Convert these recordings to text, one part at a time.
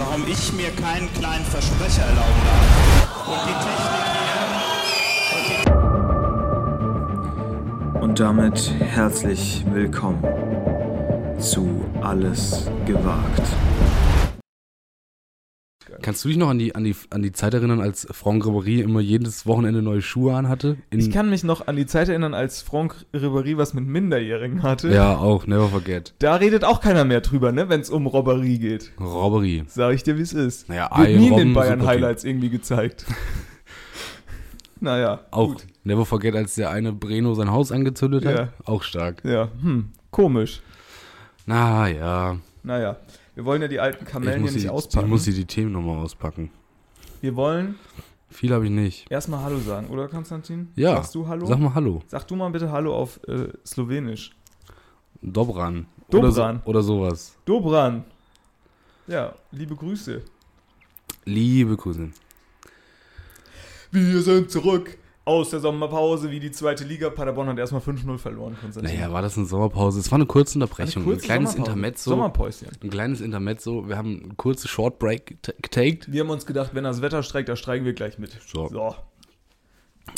warum ich mir keinen kleinen Versprecher erlauben darf. Und die Technik. Und damit herzlich willkommen zu Alles gewagt. Kannst du dich noch an die, an die, an die Zeit erinnern, als Franck Ribéry immer jedes Wochenende neue Schuhe anhatte? Ich kann mich noch an die Zeit erinnern, als Franck Ribéry was mit Minderjährigen hatte. ja, auch, never forget. Da redet auch keiner mehr drüber, ne, wenn es um Robberie geht. Robbery. Sag ich dir, wie es ist. Naja, Wird Arjen nie in den Bayern super Typ. Highlights irgendwie gezeigt. naja. Auch, Gut. never forget, als der eine Breno sein Haus angezündet hat. Ja. Auch stark. Ja, hm, komisch. Na ja, Naja. Wir wollen ja die alten ich Kamellen hier die, nicht ich auspacken. muss die, die Themen nochmal auspacken. Wir wollen Viel habe ich nicht. erstmal Hallo sagen, oder Konstantin? Ja, Sagst du Hallo? Sag mal Hallo. Sag du mal bitte Hallo auf äh, Slowenisch. Dobran. Dobran. Oder, so, oder sowas. Dobran. Ja, liebe Grüße. Liebe Grüße. Wir sind zurück aus der Sommerpause, wie die zweite Liga. Paderborn hat erstmal 5-0 verloren. Naja, war das eine Sommerpause? Es war eine kurze Unterbrechung. Eine kurze ein kleines. Intermezzo. Sommerpäuschen. Ein kleines Intermezzo. Wir haben eine kurze Short Break geta- getaked. Wir haben uns gedacht, wenn das Wetter streikt, da streiken wir gleich mit. So. So.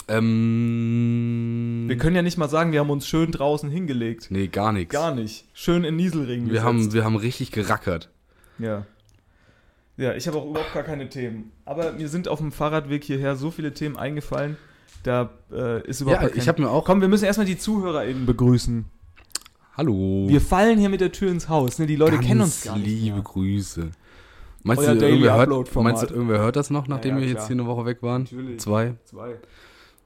Ähm, Wir können ja nicht mal sagen, wir haben uns schön draußen hingelegt. Nee, gar nichts. Gar nicht. Schön in Nieselregen Wir gesetzt. haben, wir haben richtig gerackert. Ja. Ja, ich habe auch überhaupt gar keine Themen. Aber mir sind auf dem Fahrradweg hierher so viele Themen eingefallen, da äh, ist überhaupt Ja, kein... ich habe mir auch. Komm, wir müssen erstmal die ZuhörerInnen begrüßen. Hallo. Wir fallen hier mit der Tür ins Haus. Ne? Die Leute Ganz kennen uns gar nicht Liebe mehr. Grüße. Meinst Euer du, irgendwer hört, meinst du, irgendwer hört das noch, nachdem Ja, ja, wir jetzt hier eine Woche weg waren? Natürlich. Zwei. Zwei.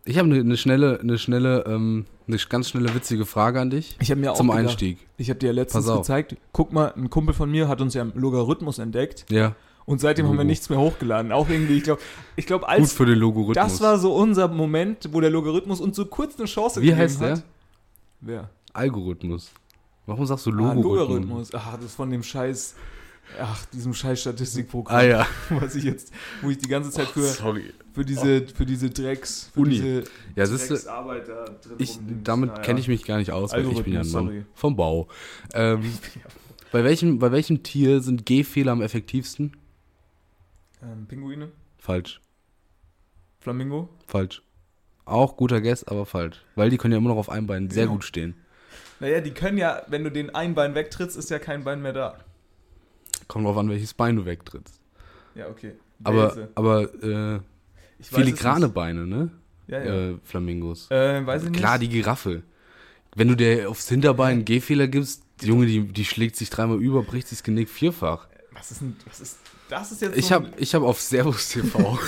Ich habe eine, eine schnelle, eine schnelle, ähm, eine ganz schnelle witzige Frage an dich Ich habe mir auch zum gedacht, Einstieg. Ich habe dir letztens Pass auf. gezeigt, guck mal, ein Kumpel von mir hat uns ja im Logarithmus entdeckt Ja, und seitdem haben wir Logo. nichts mehr hochgeladen. Auch irgendwie, ich glaube, ich glaube, gut als für den Logarithmus. das war so unser Moment, wo der Logarithmus uns so kurz eine Chance Wie gegeben heißt der? hat. Wer? Algorithmus. Warum sagst du Ah, Logarithmus? Logarithmus. Ach, das ist von dem Scheiß, ach, diesem Scheiß Statistikprogramm, Ah ja. was ich jetzt, wo ich die ganze Zeit für, Sorry. für diese, für diese Drecks, für Uni. diese Ja, Drecksarbeit da drin ich, damit Naja. kenne ich mich gar nicht aus, weil ich bin ja ein Mann sorry. vom Bau. Ähm, bei, welchem, bei welchem Tier sind Gehfehler am effektivsten? Ähm, Pinguine, Falsch. Flamingo. Falsch. Auch guter Guess, aber falsch. Weil die können ja immer noch auf einem Bein sehr gut stehen. Naja, die können ja, wenn du den ein Bein wegtrittst, ist ja kein Bein mehr da. Kommt drauf an, welches Bein du wegtrittst. Ja, okay. Aber, Welse. aber äh, Ich filigrane. Beine, ne? Ja, ja. Äh, Flamingos. Äh, weiß ich nicht. Klar, die Giraffe. Wenn du der aufs Hinterbein einen Gehfehler gibst, die Junge, die, die schlägt sich dreimal über, bricht sich das Genick vierfach. Was ist denn, was ist, das ist jetzt Ich so habe ich hab auf Servus TV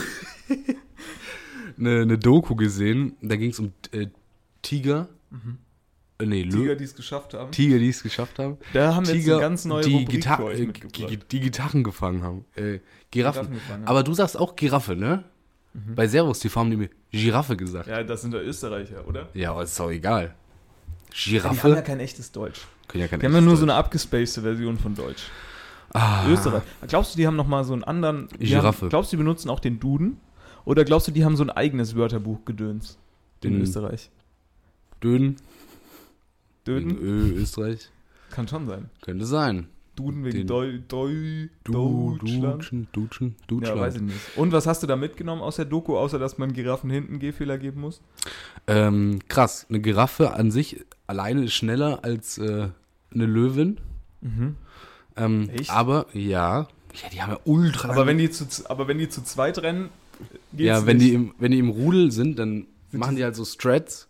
eine, eine Doku gesehen, da ging es um äh, Tiger. Äh, nee, Mhm. Tiger, Tiger, die es geschafft haben. Tiger, die es geschafft haben. Da haben wir jetzt Tiger, eine ganz neue die, Rubrik für euch äh, mitgebracht. die, Gitarren gefangen haben. Äh, Giraffen. Giraffen gefangen haben. Aber du sagst auch Giraffe, ne? Bei Servus TV haben die mir Giraffe gesagt. Ja, Ja, das sind doch Österreicher, oder? aber ist auch egal. Die haben ja Giraffe? kein echtes Deutsch. Können ja kein Die haben ja nur so echtes eine abgespacede Version von Deutsch. Ah. Österreich. Glaubst du, die haben nochmal so einen anderen. Giraffe. Haben, glaubst du, die benutzen auch den Duden? Oder glaubst du, die haben so ein eigenes Wörterbuch-Gedöns in Den- Österreich? Döden. Döden? Ö, Österreich. Kann schon sein. Könnte sein. Duden wegen Deu, Deu, Du, Deutschland. Dutschen, Dutschen, Ja, Deutschland. weiß ich nicht. Und was hast du da mitgenommen aus der Doku, außer dass man Giraffen hinten Gehfehler geben muss? Ähm, krass, eine Giraffe an sich alleine ist schneller als äh, eine Löwin. Mhm. Ähm, Echt? Aber ja, ja, die haben ja ultra. Aber wenn die zu, aber wenn die zu zweit rennen, geht's ja, wenn nicht. die im, wenn die im Rudel sind, dann Sind machen die- halt so Strats.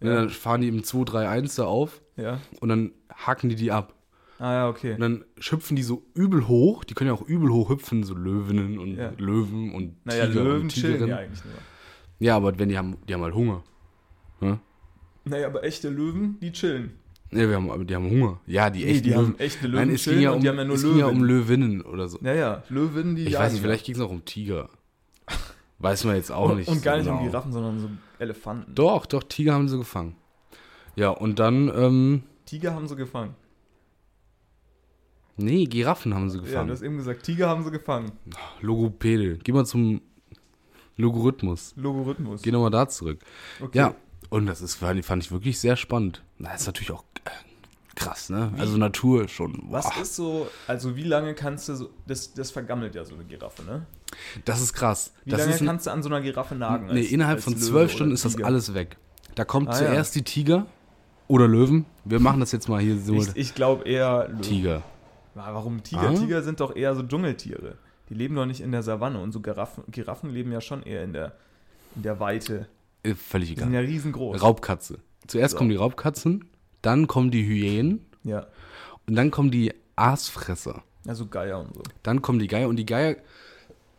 Ja. Dann fahren die im 2, 3, 1 da auf Ja. und dann haken die die ab. Ah ja, okay. Und dann hüpfen die so übel hoch. Die können ja auch übel hoch hüpfen, so Löwinnen und Ja. Löwen und Naja, Tiger Löwen und chillen Tigerinnen. ja eigentlich nur. Ja, aber wenn die haben, die haben halt Hunger. Ja, Naja, aber echte Löwen, die chillen. Ja wir haben, die haben Hunger. Ja, die Nee, echten die Löwen. haben echte Löwen Nein, es ging ja und um, die haben ja nur es ging ja um Löwen. Löwinnen oder so. Ja, ja, Löwen, die Ich weiß nicht, ja. vielleicht ging es auch um Tiger. Weiß man jetzt auch nicht. Und gar nicht um genau. Giraffen, sondern so Elefanten. Doch, doch, Tiger haben sie gefangen. Ja, und dann, ähm, Tiger haben sie gefangen. nee, Giraffen haben sie Ja, gefangen. du hast eben gesagt, Tiger haben sie gefangen. Logopäde. Geh mal zum Logarithmus. Logarithmus. Geh nochmal da zurück. Okay. Ja, und das ist, fand ich- fand ich wirklich sehr spannend. Na, ist natürlich auch äh, krass, ne? Also Natur schon. Was boah, ist so, also wie lange kannst du so, das, das vergammelt ja so eine Giraffe, ne? Das ist krass. Wie das lange ist ein, kannst du an so einer Giraffe nagen? nee, als- innerhalb als von zwölf Stunden ist das alles weg. Da kommt Ah, zuerst die Tiger oder Löwen. Wir machen das jetzt mal hier so. Ich, ich glaube eher Löwe. Tiger. Ja, Warum Tiger? Ah. Tiger sind doch eher so Dschungeltiere. Die leben doch nicht in der Savanne und so Giraffen, Giraffen leben ja schon eher in der, in der Weite. Äh, Völlig Die sind ja egal. riesengroß. Raubkatze. Zuerst So. kommen die Raubkatzen, dann kommen die Hyänen Ja, und dann kommen die Aasfresser. also Geier und so. Dann kommen die Geier und die Geier.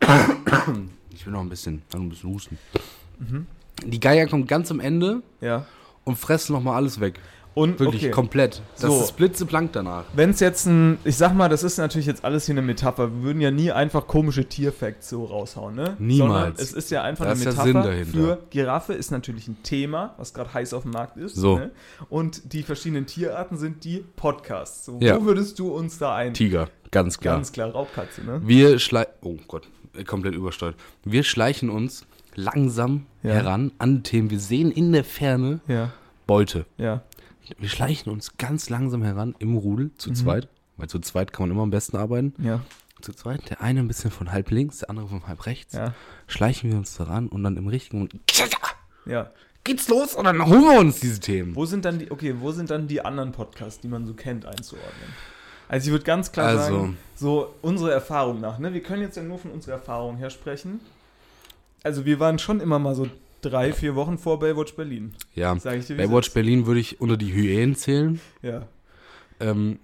ich will noch ein bisschen, noch ein bisschen husten. Mhm. Die Geier kommen ganz am Ende Ja. und fressen nochmal alles weg. Und Wirklich okay. komplett. Das So. ist blitzeblank danach. Wenn es jetzt ein, ich sag mal, das ist natürlich jetzt alles hier eine Metapher. Wir würden ja nie einfach komische Tierfacts so raushauen, ne? Niemals. Sondern es ist ja einfach Da eine Metapher Sinn dahinter. für Giraffe ist natürlich ein Thema, was gerade heiß auf dem Markt ist. So. Ne? Und die verschiedenen Tierarten sind die Podcasts. So, Ja. Wo würdest du uns da ein? Tiger, ganz klar. Ganz klar, Raubkatze, ne? Wir schleichen. Oh Gott, komplett übersteuert. Wir schleichen uns langsam Ja. heran an Themen. Wir sehen in der Ferne Ja, Beute. ja. Wir schleichen uns ganz langsam heran im Rudel Mhm. zu zweit. Weil zu zweit kann man immer am besten arbeiten. Ja, Zu zweit, der eine ein bisschen von halb links, der andere von halb rechts. ja, Schleichen wir uns daran und dann im richtigen Moment ja. geht's los und dann holen wir uns diese Themen. Wo sind dann die, okay, wo sind dann die anderen Podcasts, die man so kennt, einzuordnen? Also ich würde ganz klar Also- sagen, so unsere Erfahrung nach, ne? Wir können jetzt ja nur von unserer Erfahrung her sprechen. Also wir waren schon immer mal so drei, vier Wochen vor Baywatch Berlin. Ja, Sag ich dir, Baywatch ist. Berlin würde ich unter die Hyänen zählen. Ja. Ähm,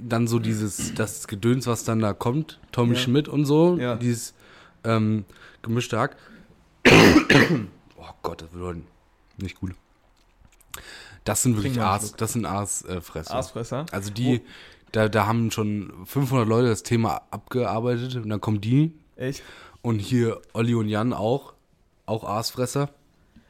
dann so dieses, das Gedöns, was dann da kommt, Tommy Ja. Schmidt und so, Ja. dieses ähm, gemischte Hack. oh Gott, das wird heute nicht gut. Das sind wirklich Aas, Schluck. das sind Aasfresser. Aasfresser. Also die, da, da haben schon 500 Leute das Thema abgearbeitet und dann kommen die Echt? und hier Olli und Jan auch, auch Aasfresser.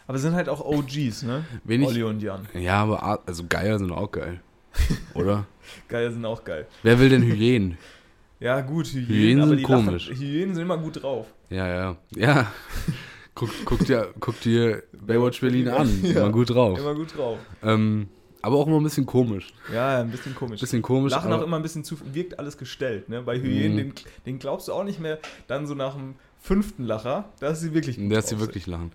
Aber sind halt auch OGs, ne? Wen ich- Olli und Jan. Ja, aber Aas, also Geier sind auch geil. Oder? Geier sind auch geil. Wer will denn Hyänen? Ja, gut, Hyänen, Hyänen aber sind die komisch. Lachen, Hyänen sind immer gut drauf. Ja, ja. Ja. Guck, guck, dir, guck dir Baywatch Berlin an. Ja. Immer gut drauf. Immer gut drauf. Ähm, aber auch immer ein bisschen komisch. Ja, ein bisschen komisch. Bisschen komisch. Lachen auch immer ein bisschen zu, wirkt alles gestellt, ne? Bei Hyänen, Mhm. den, den glaubst du auch nicht mehr, dann so nach dem fünften Lacher, dass sie wirklich gut Dass sie wirklich lachen.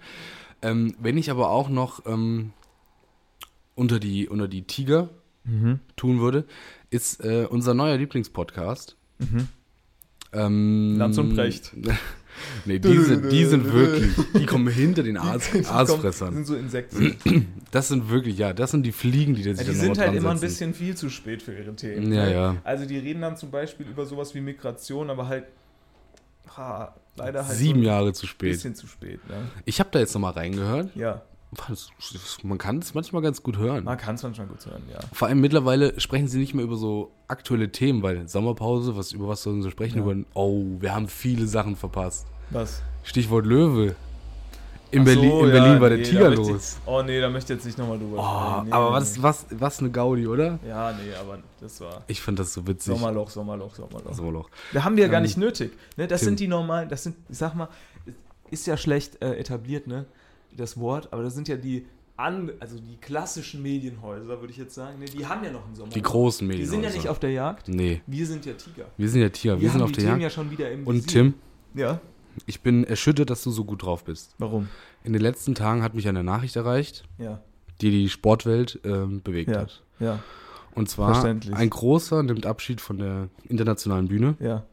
Ähm, wenn ich aber auch noch ähm, unter, die, unter die Tiger. Mhm. tun würde, ist äh, unser neuer Lieblingspodcast. Mhm. Ähm, Lanz und Brecht. nee, die sind, die sind wirklich, die kommen hinter den Aas, Die Aasfressern. sind so Insekten. Das sind wirklich, ja, das sind die Fliegen, die da Ja, sich die dann sind halt immer ein bisschen viel zu spät für ihre Themen. Ja, ne? ja. Also die reden dann zum Beispiel über sowas wie Migration, aber halt ha, leider halt Sieben so Jahre zu spät. bisschen zu spät. Ne? Ich habe da jetzt nochmal reingehört. Ja, Man kann es manchmal ganz gut hören. man kann es manchmal gut hören, ja. Vor allem mittlerweile sprechen sie nicht mehr über so aktuelle Themen, weil Sommerpause, was über was sollen sie sprechen? Ja. Über oh, wir haben viele Sachen verpasst. Was? Stichwort Löwe. In Ach Berlin, so, in ja, Berlin war der nee, da Tiger möchte ich- los. Oh nee, da möchte ich jetzt nicht nochmal drüber Oh, sprechen. Nee, aber nee, was, was, was eine Gaudi, oder? Ja, nee, aber das war Ich fand das so witzig. Sommerloch, Sommerloch, Sommerloch. Sommerloch. Da haben wir ja gar Ähm, nicht nötig. Ne? Das Tim. sind die normalen, das sind, ich sag mal, ist ja schlecht äh, etabliert, ne? Das Wort, aber das sind ja die an, also die klassischen Medienhäuser, würde ich jetzt sagen, ne? die haben ja noch einen Sommerloch. Die großen Die Medien. sind ja nicht auf der Jagd. Nee, Wir sind ja Tiger. wir sind ja Tiger, wir, Wir sind auf die der Themen Jagd. ja schon wieder im Und Visier. Tim, Ja. Ich bin erschüttert, dass du so gut drauf bist. Warum? In den letzten Tagen hat mich eine Nachricht erreicht, Ja. die die Sportwelt ähm, bewegt Ja. hat. Ja. Und zwar ein großer nimmt Abschied von der internationalen Bühne. Ja.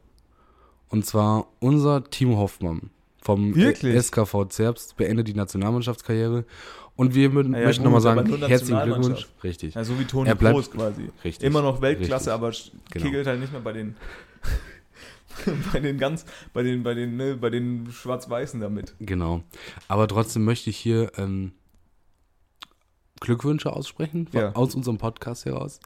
Und zwar unser Timo Hoffmann vom Wirklich? SKV Zerbst beendet die Nationalmannschaftskarriere. Und wir mö- ja, möchten nochmal sagen, herzlichen Glückwunsch. Richtig. ja. So wie Toni Kroos quasi. Richtig. Immer noch Weltklasse, Richtig. aber Genau. kegelt halt nicht mehr bei den bei den ganz, bei den, bei den, ne, bei den Schwarz-Weißen damit. Genau. Aber trotzdem möchte ich hier ähm, Glückwünsche aussprechen von, Ja. aus unserem Podcast heraus.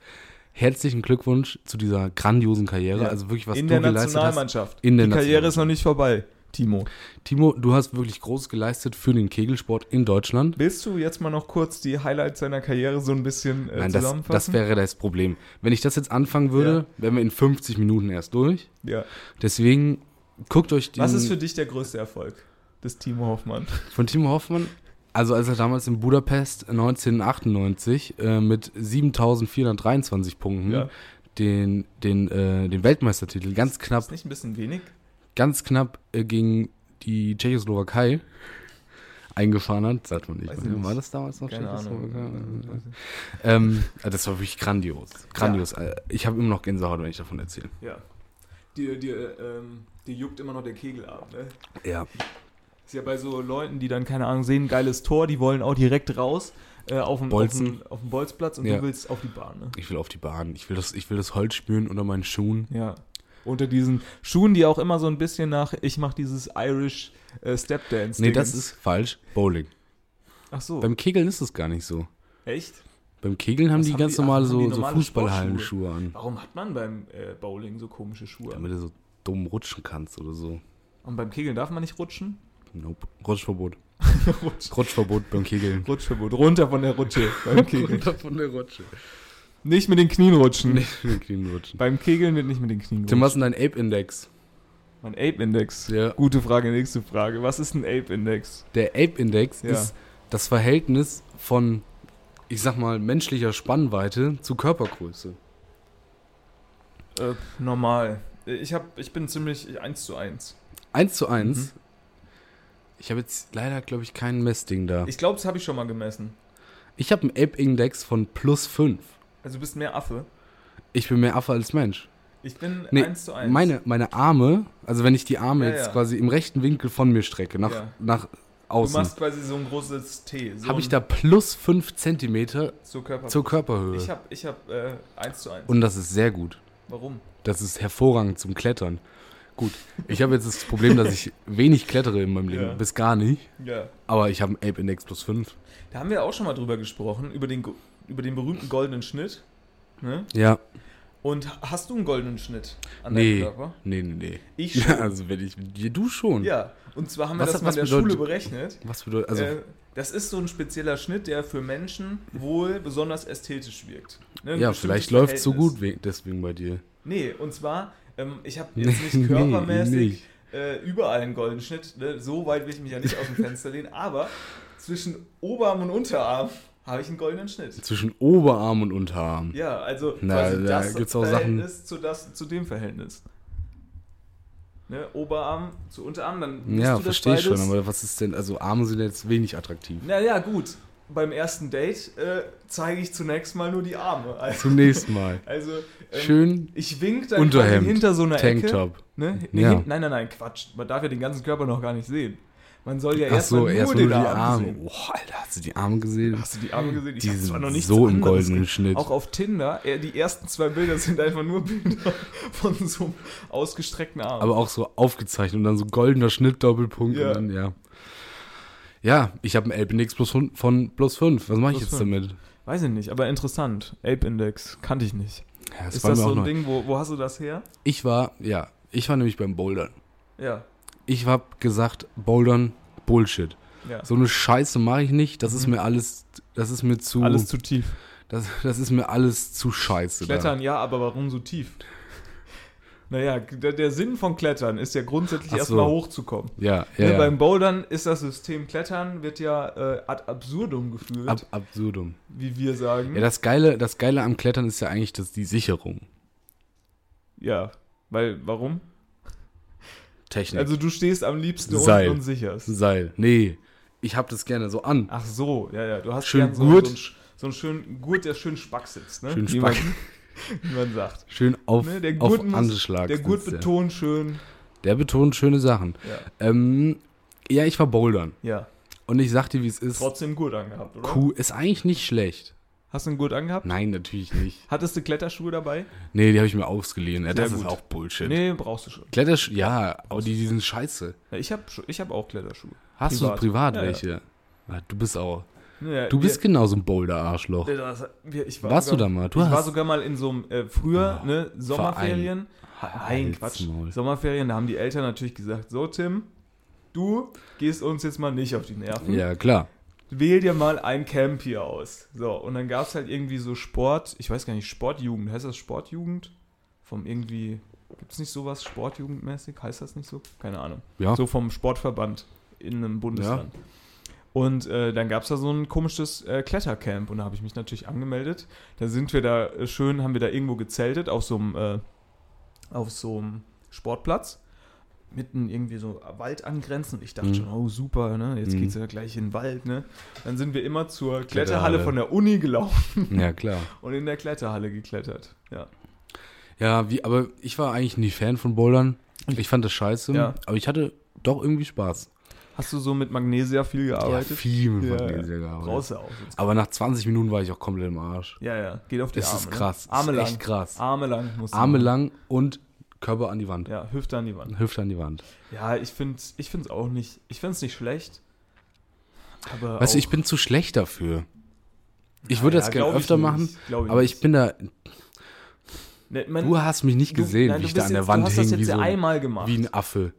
Herzlichen Glückwunsch zu dieser grandiosen Karriere. Ja. Also wirklich, was in du der geleistet hast. Nationalmannschaft. In der Die Karriere ist Nationalmannschaft. noch nicht vorbei, Timo. Timo, du hast wirklich groß geleistet für den Kegelsport in Deutschland. Willst du jetzt mal noch kurz die Highlights seiner Karriere so ein bisschen äh, Nein, das, zusammenfassen? das wäre das Problem. Wenn ich das jetzt anfangen würde, Ja. wären wir in 50 Minuten erst durch. ja. Deswegen guckt euch den Was ist für dich der größte Erfolg des Timo Hoffmann? von Timo Hoffmann. Also als er damals in Budapest 1998 äh, mit 7.423 Punkten Ja. den, den, äh, den Weltmeistertitel ganz knapp, Ist nicht ein bisschen wenig? Ganz knapp äh, gegen die Tschechoslowakei eingefahren hat. Sagt man nicht. Weiß ich nicht. War das damals noch Keine Tschechoslowakei? Ahnung. Ähm, äh, das war wirklich grandios. Grandios. Äh, Ich habe immer noch Gänsehaut, wenn ich davon erzähle. Ja. Die, die, ähm, die juckt immer noch der Kegel ab, ne? Ja. Ist ja bei so Leuten, die dann, keine Ahnung, sehen, geiles Tor, die wollen auch direkt raus äh, auf, den, auf, Bolzen. den, auf den Bolzplatz und Ja. du willst auf die Bahn, ne? Ich will auf die Bahn. Ich will das, ich will das Holz spüren unter meinen Schuhen. Ja. Unter diesen Schuhen, die auch immer so ein bisschen nach, ich mach dieses Irish äh, Stepdance. Nee, das ist falsch. Bowling. Ach so. Beim Kegeln ist es gar nicht so. Echt? Beim Kegeln haben Was die haben ganz die- ach, normale haben so, die so normale Fußballhallenschuhe an. Warum hat man beim äh, Bowling so komische Schuhe? Damit du so dumm rutschen kannst oder so. Und beim Kegeln darf man nicht rutschen? Nope. Rutschverbot. Rutsch. Rutschverbot beim Kegeln. Rutschverbot. Runter von der Rutsche beim Kegeln. Runter von der Rutsche. Nicht mit den Knien rutschen. Nicht mit den Knien rutschen. Beim Kegeln wird nicht mit den Knien Tim, was rutschen. ist denn dein Ape-Index? Mein Ape-Index. Ja. Gute Frage, nächste Frage. Was ist ein Ape-Index? Der Ape-Index Ja. ist das Verhältnis von, ich sag mal, menschlicher Spannweite zu Körpergröße. Äh, normal. Ich, hab, ich bin ziemlich 1 zu 1. 1 zu 1. Mhm. Ich habe jetzt leider, glaube ich, kein Messding da. Ich glaube, das habe ich schon mal gemessen. Ich habe einen Ape-Index von plus 5. Also du bist mehr Affe. Ich bin mehr Affe als Mensch. Ich bin Nee, 1 zu 1. Meine, meine Arme, also wenn ich die Arme Ja, jetzt ja. quasi im rechten Winkel von mir strecke, nach, Ja. nach du außen, machst quasi so ein großes T. So habe ich da plus 5 Zentimeter zur Körper. zur Körperhöhe. ich habe ich hab, äh, 1 zu 1. Und das ist sehr gut. Warum? Das ist hervorragend zum Klettern. Gut, ich habe jetzt das Problem, dass ich wenig klettere in meinem Leben, Ja. bis gar nicht. Ja. Aber ich habe einen Ape-Index plus 5. Da haben wir auch schon mal drüber gesprochen, über den, über den berühmten goldenen Schnitt. Ne? Ja, Und hast du einen goldenen Schnitt an nee, deinem Körper? nee, nee, nee. Ich Ja, schon. also wenn ich, du schon. Ja, und zwar haben wir Was- das mal in der bedeutet- Schule berechnet. Was bedeutet, also, äh, das ist so ein spezieller Schnitt, der für Menschen wohl besonders ästhetisch wirkt. Ne, ja, vielleicht läuft es so gut we- deswegen bei dir. Nee, und zwar, ähm, ich habe Nee, jetzt nicht nee, körpermäßig nicht. Äh, überall einen goldenen Schnitt. Ne? So weit will ich mich ja nicht aus dem Fenster lehnen, aber zwischen Oberarm und Unterarm habe ich einen goldenen Schnitt. Zwischen Oberarm und Unterarm. Ja, also Na, quasi da das gibt's auch Verhältnis zu, das, zu dem Verhältnis. Ne? Oberarm zu Unterarm, dann Ja, du das verstehe ich schon, aber was ist denn, also Arme sind jetzt wenig attraktiv. Naja, gut. Beim ersten Date äh, zeige ich zunächst mal nur die Arme. Also, Zunächst mal. also ähm, Schön ich wink dann Unterhemd, hinter so einer Ecke. Tanktop. Ne? Nee, Ja. Nein, nein, nein, Quatsch. Man darf ja den ganzen Körper noch gar nicht sehen. Man soll ja erst mal so, nur erst den nur die Arm Arme. sehen. Boah, Alter, hast du die Arme gesehen? Hast du die Arme gesehen? Ich Die sind noch nichts so im goldenen Schnitt. Auch auf Tinder, die ersten zwei Bilder sind einfach nur Bilder von so einem ausgestreckten Arm. Aber auch so aufgezeichnet und dann so goldener Schnitt, Doppelpunkt Ja. und dann, ja. Ja, ich habe einen Ape-Index plus fün- von plus 5. Was mache ich jetzt fünf. damit? Weiß ich nicht, aber interessant. Ape-Index, kannte ich nicht. Ja, das Ist das so ein. Ding, wo, wo hast du das her? Ich war, ja, ich war nämlich beim Bouldern. Ja, Ich habe gesagt, Bouldern, Bullshit. ja. So eine Scheiße mache ich nicht. Das ist Mhm. mir alles, das ist mir zu, Alles zu tief. das, das ist mir alles zu scheiße. da. Klettern ja, aber warum so tief? Naja, der, der Sinn von Klettern ist ja grundsätzlich so. erstmal hochzukommen. Ja, ja, Ne, ja. Beim Bouldern ist das System Klettern, wird ja äh, ad absurdum geführt, Ab, absurdum. wie wir sagen. Ja, das Geile, das Geile am Klettern ist ja eigentlich das, die Sicherung. Ja, weil, warum? Technik. Also du stehst am liebsten Seil. unten und sicherst. Seil. Nee, ich hab das gerne so an. Ach so, ja, ja. Du hast Schön gern so, Gurt. so, einen, so einen schönen Gurt, der schön spack sitzt, ne? Schön wie, spack. Man, wie man sagt. Schön auf, Ne, der auf Gurt muss- Anschlag. Der Gurt betont schön. Der betont schöne Sachen. Ja. Ähm, ja, ich war bouldern. ja. Und ich sag dir, wie es ist. Trotzdem Gurt angehabt, oder? Kuh ist eigentlich nicht schlecht. Hast du einen Gurt angehabt? Nein, natürlich nicht. Hattest du Kletterschuhe dabei? Nee, die habe ich mir ausgeliehen. Ja, das ist gut. auch Bullshit. Nee, brauchst du schon. Klettersch ja, aber die, die sind scheiße. Ja, ich habe ich hab auch Kletterschuhe. Hast Privat. du privat Ja, ja. welche? Ah, Du bist auch. Du bist wir, genauso ein Boulder-Arschloch. war Warst du sogar, da mal? Du ich war hast- sogar mal in so einem, äh, früher, Oh, ne, Sommerferien. Nein, Quatsch. Maul. Sommerferien, da haben die Eltern natürlich gesagt, so Tim, du gehst uns jetzt mal nicht auf die Nerven. Ja, klar. Wähl dir mal ein Camp hier aus. So, und dann gab es halt irgendwie so Sport, ich weiß gar nicht, Sportjugend, heißt das Sportjugend? Vom irgendwie, gibt es nicht sowas Sportjugendmäßig? Heißt das nicht so? Keine Ahnung. Ja. So vom Sportverband in einem Bundesland. Und äh, dann gab es da so ein komisches äh, Klettercamp und da habe ich mich natürlich angemeldet. Da sind wir da äh, schön, haben wir da irgendwo gezeltet auf so einem äh, auf so einem Sportplatz. Mitten irgendwie so Wald angrenzend. Ich dachte Mhm. schon, oh super, ne? Jetzt Mhm. geht's ja gleich in den Wald, ne? Dann sind wir immer zur Kletterhalle. Kletterhalle von der Uni gelaufen Ja, klar. und in der Kletterhalle geklettert. Ja. Ja, wie, aber ich war eigentlich nie Fan von Bouldern. Ich fand das scheiße, Ja. aber ich hatte doch irgendwie Spaß. Hast du so mit Magnesia viel gearbeitet? Ja, viel mit Ja, Magnesia ja. gearbeitet. Brauchst du auch. Aber nach 20 Minuten war ich auch komplett im Arsch. Ja, ja. Geht auf die Das Arme. ist ne? krass. Das Arme ist lang. echt krass. Arme lang. Arme lang und Körper an die Wand. Ja, Hüfte an die Wand. Hüfte an die Wand. Ja, ich finde ich find's auch nicht. Ich finde es nicht schlecht. Aber Weißt du, ich bin zu schlecht dafür. Ich würde ja, das gerne ich öfter nicht, machen, glaub aber nicht. ich bin da. Ne, man- Du hast mich nicht du- gesehen, nein, wie du ich da an der jetzt- Wand du hast hing, das wie jetzt so einmal gemacht. wie ein Affe.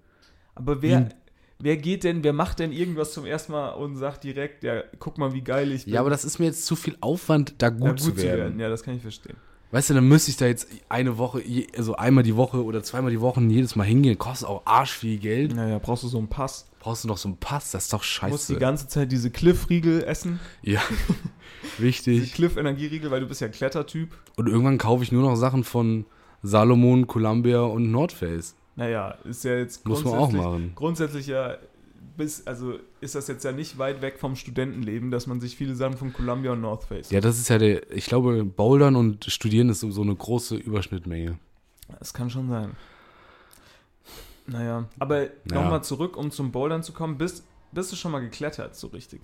aber wer, ein- wer geht denn, wer macht denn irgendwas zum ersten Mal und sagt direkt, ja, guck mal, wie geil ich bin. Ja, aber das ist mir jetzt zu viel Aufwand, da gut, Ja, zu werden. Ja, das kann ich verstehen. Weißt du, dann müsste ich da jetzt eine Woche, also einmal die Woche oder zweimal die Woche jedes Mal hingehen. Kostet auch arsch viel Geld. Naja, brauchst du so einen Pass. Brauchst du noch so einen Pass? Das ist doch Du musst die scheiße. ganze Zeit diese Cliff-Riegel essen. Ja, wichtig. Cliff-Energieriegel, weil du bist ja Klettertyp. Und irgendwann kaufe ich nur noch Sachen von Salomon, Columbia und North Face. Naja, ist ja jetzt Muss man auch machen. Grundsätzlich ja, bis, also ist das jetzt ja nicht weit weg vom Studentenleben, dass man sich viele Sachen von Columbia und North Face. Ja, das ist ja der, ich glaube, Bouldern und Studieren ist so eine große Überschnittmenge. Das kann schon sein. Naja, aber Ja. nochmal zurück, um zum Bouldern zu kommen. Bist, bist du schon mal geklettert, so richtig?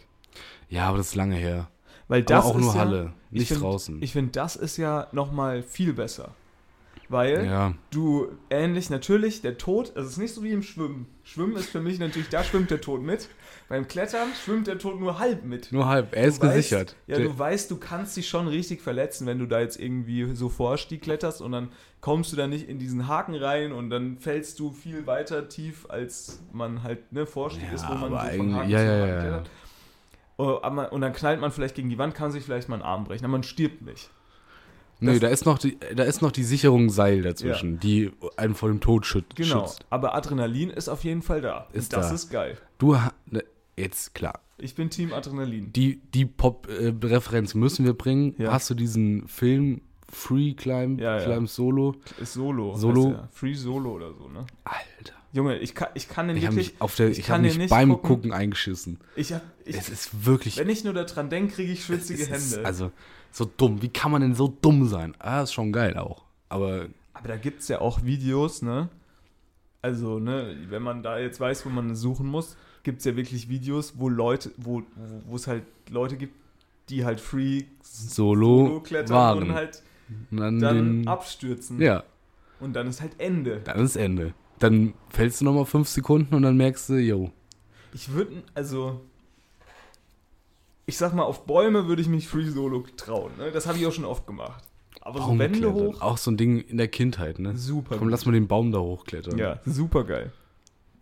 Ja, aber das ist lange her. Weil das aber auch ist nur ja, Halle, ich nicht find- draußen. Ich finde, das ist ja nochmal viel besser. Weil ja, du ähnlich, natürlich, der Tod, es ist nicht so wie im Schwimmen. Schwimmen ist für mich natürlich, da schwimmt der Tod mit. Beim Klettern schwimmt der Tod nur halb mit. nur halb. Er ist Du weißt- gesichert. Ja, Der- du weißt, du kannst dich schon richtig verletzen, wenn du da jetzt irgendwie so Vorstieg kletterst und dann kommst du da nicht in diesen Haken rein und dann fällst du viel weiter tief, als man halt, ne, Vorstieg Ja, ist, wo man so von Haken ja, zu ja, Haken klettert. Oh, Und dann knallt man vielleicht gegen die Wand, kann sich vielleicht mal einen Arm brechen, aber man stirbt nicht. Nö, da ist noch die, da ist noch die Sicherung Seil dazwischen, die einen vor dem Tod Genau. schützt. Aber Adrenalin ist auf jeden Fall da. Ist das da. ist geil. Du ne, jetzt klar. Ich bin Team Adrenalin. Die die Pop-Referenz müssen wir bringen. Ja. Hast du diesen Film Free Climb, Ja, ja. Climb Solo? Ist Solo. Solo. Free Solo oder so, ne? Alter. Junge, ich kann, ich kann den Ich wirklich. mich auf der ich ich, kann mich nicht beim gucken. gucken, eingeschissen. Ich hab, ich, es ist wirklich wenn ich nur daran denke, kriege ich schwitzige ist, Hände. also so dumm. Wie kann man denn so dumm sein? Ah, ist schon geil auch. Aber Aber da gibt es ja auch Videos, ne? Also, ne, wenn man da jetzt weiß, wo man suchen muss, gibt es ja wirklich Videos, wo Leute, wo es halt Leute gibt, die halt free Solo, Solo klettern waren. und halt dann dann den, abstürzen. ja, Und dann ist halt Ende. dann ist Ende. Dann fällst du nochmal fünf Sekunden und dann merkst du, yo, Ich würde, also, ich sag mal, auf Bäume würde ich mich Free Solo trauen. Ne? Das habe ich auch schon oft gemacht. Aber so Wände hoch, Auch so ein Ding in der Kindheit, ne? super. Komm, lass mal den Baum da hochklettern. Ja, super geil.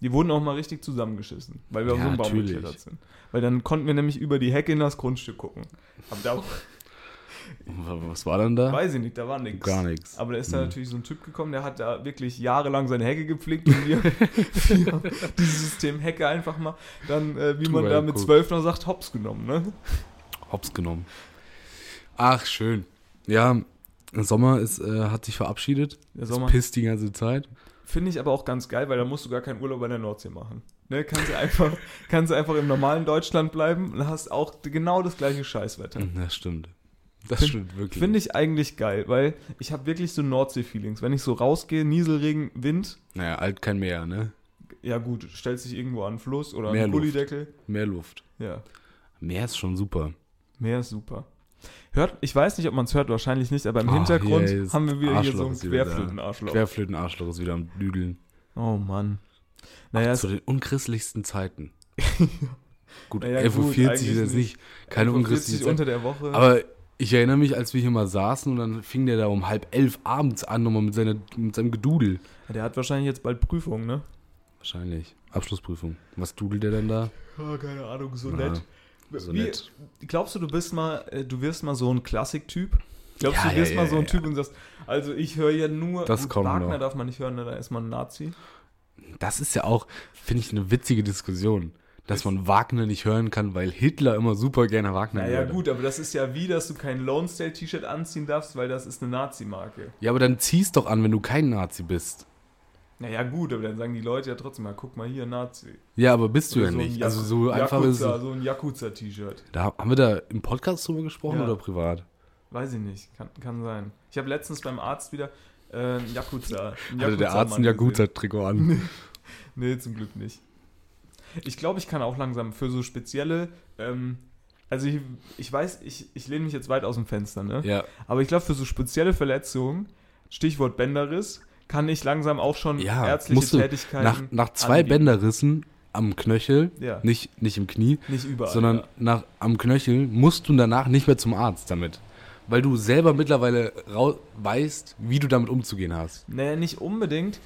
Die wurden auch mal richtig zusammengeschissen, weil wir auf Ja, so einen Baum natürlich. geklettert sind. Weil dann konnten wir nämlich über die Hecke in das Grundstück gucken. Aber da Was war dann da? weiß ich nicht, da war nichts. Gar nichts. Aber da ist da Hm. natürlich so ein Typ gekommen, der hat da wirklich jahrelang seine Hecke gepflegt und wir, wir haben dieses System Hecke einfach mal dann, äh, wie man Drüber da mit zwölf noch sagt, hops genommen, ne? Hops genommen. Ach, schön. Ja, der Sommer ist, äh, hat sich verabschiedet. Der Es Sommer. pisst die ganze Zeit. Finde ich aber auch ganz geil, weil da musst du gar keinen Urlaub bei der Nordsee machen. Ne, kannst du einfach, kannst du einfach im normalen Deutschland bleiben und hast auch genau das gleiche Scheißwetter. Das stimmt. Das Find- stimmt wirklich. Finde ich eigentlich geil, weil ich habe wirklich so Nordsee-Feelings. Wenn ich so rausgehe, Nieselregen, Wind, Naja, alt kein Meer, ne? ja gut, stellst dich irgendwo an Fluss oder an Mehr Luft. Gullideckel. Mehr Luft. Ja, Meer ist schon super. Meer ist super. Hört, ich weiß nicht, ob man es hört, wahrscheinlich nicht, aber im Oh, Hintergrund haben wir wieder hier so Arschloch einen. Querflöten-Arschloch. Querflöten-Arschloch ist wieder am Düdeln. Oh Mann. Naja, es Zu den unchristlichsten Zeiten. Gut, Naja, 11.40 Uhr ist jetzt nicht keine 11.40 unchristliche Zeit. unter der Woche. Aber ich erinnere mich, als wir hier mal saßen und dann fing der da um halb elf abends an, nochmal mit, seiner, mit seinem Gedudel. der hat wahrscheinlich jetzt bald Prüfung, ne? Wahrscheinlich. Abschlussprüfung. Was dudelt der denn da? Oh, keine Ahnung, so Ja, nett. so Wie, nett. Glaubst du, du bist mal, äh, du wirst mal so ein Klassik-Typ? Glaubst Ja, du, du wirst ja, mal ja, so ein ja. Typ und sagst, also ich höre ja nur, Das kommt Wagner noch. darf man nicht hören, ne, da ist man ein Nazi. Das ist ja auch, finde ich, eine witzige Diskussion. Dass man Wagner nicht hören kann, weil Hitler immer super gerne Wagner Naja, hörte. gut, aber das ist ja wie, dass du kein Lone State T-Shirt anziehen darfst, weil das ist eine Nazi-Marke. Ja, aber dann zieh's doch an, wenn du kein Nazi bist. Naja, gut, aber dann sagen die Leute ja trotzdem mal, guck mal hier, Nazi. Ja, aber bist du Oder ja so nicht. Also so einfach ist Yakuza, so ein Yakuza-T-Shirt. Da haben wir da im Podcast drüber gesprochen Ja. oder privat? Weiß ich nicht, kann, kann sein. Ich habe letztens beim Arzt wieder äh, ein Yakuza. Ein Hatte der Arzt ein. Yakuza-Trikot an? Nee, zum Glück nicht. Ich glaube, ich kann auch langsam für so spezielle, ähm, also ich, ich weiß, ich, ich lehne mich jetzt weit aus dem Fenster, ne? ja. Aber ich glaube, für so spezielle Verletzungen, Stichwort Bänderriss, kann ich langsam auch schon Ja, ärztliche Tätigkeiten Nach, nach zwei angehen. Bänderrissen am Knöchel, Ja. nicht, nicht im Knie, Nicht überall. sondern ja. nach, am Knöchel musst du danach nicht mehr zum Arzt damit. Weil du selber mittlerweile weißt, wie du damit umzugehen hast. Naja, nicht unbedingt.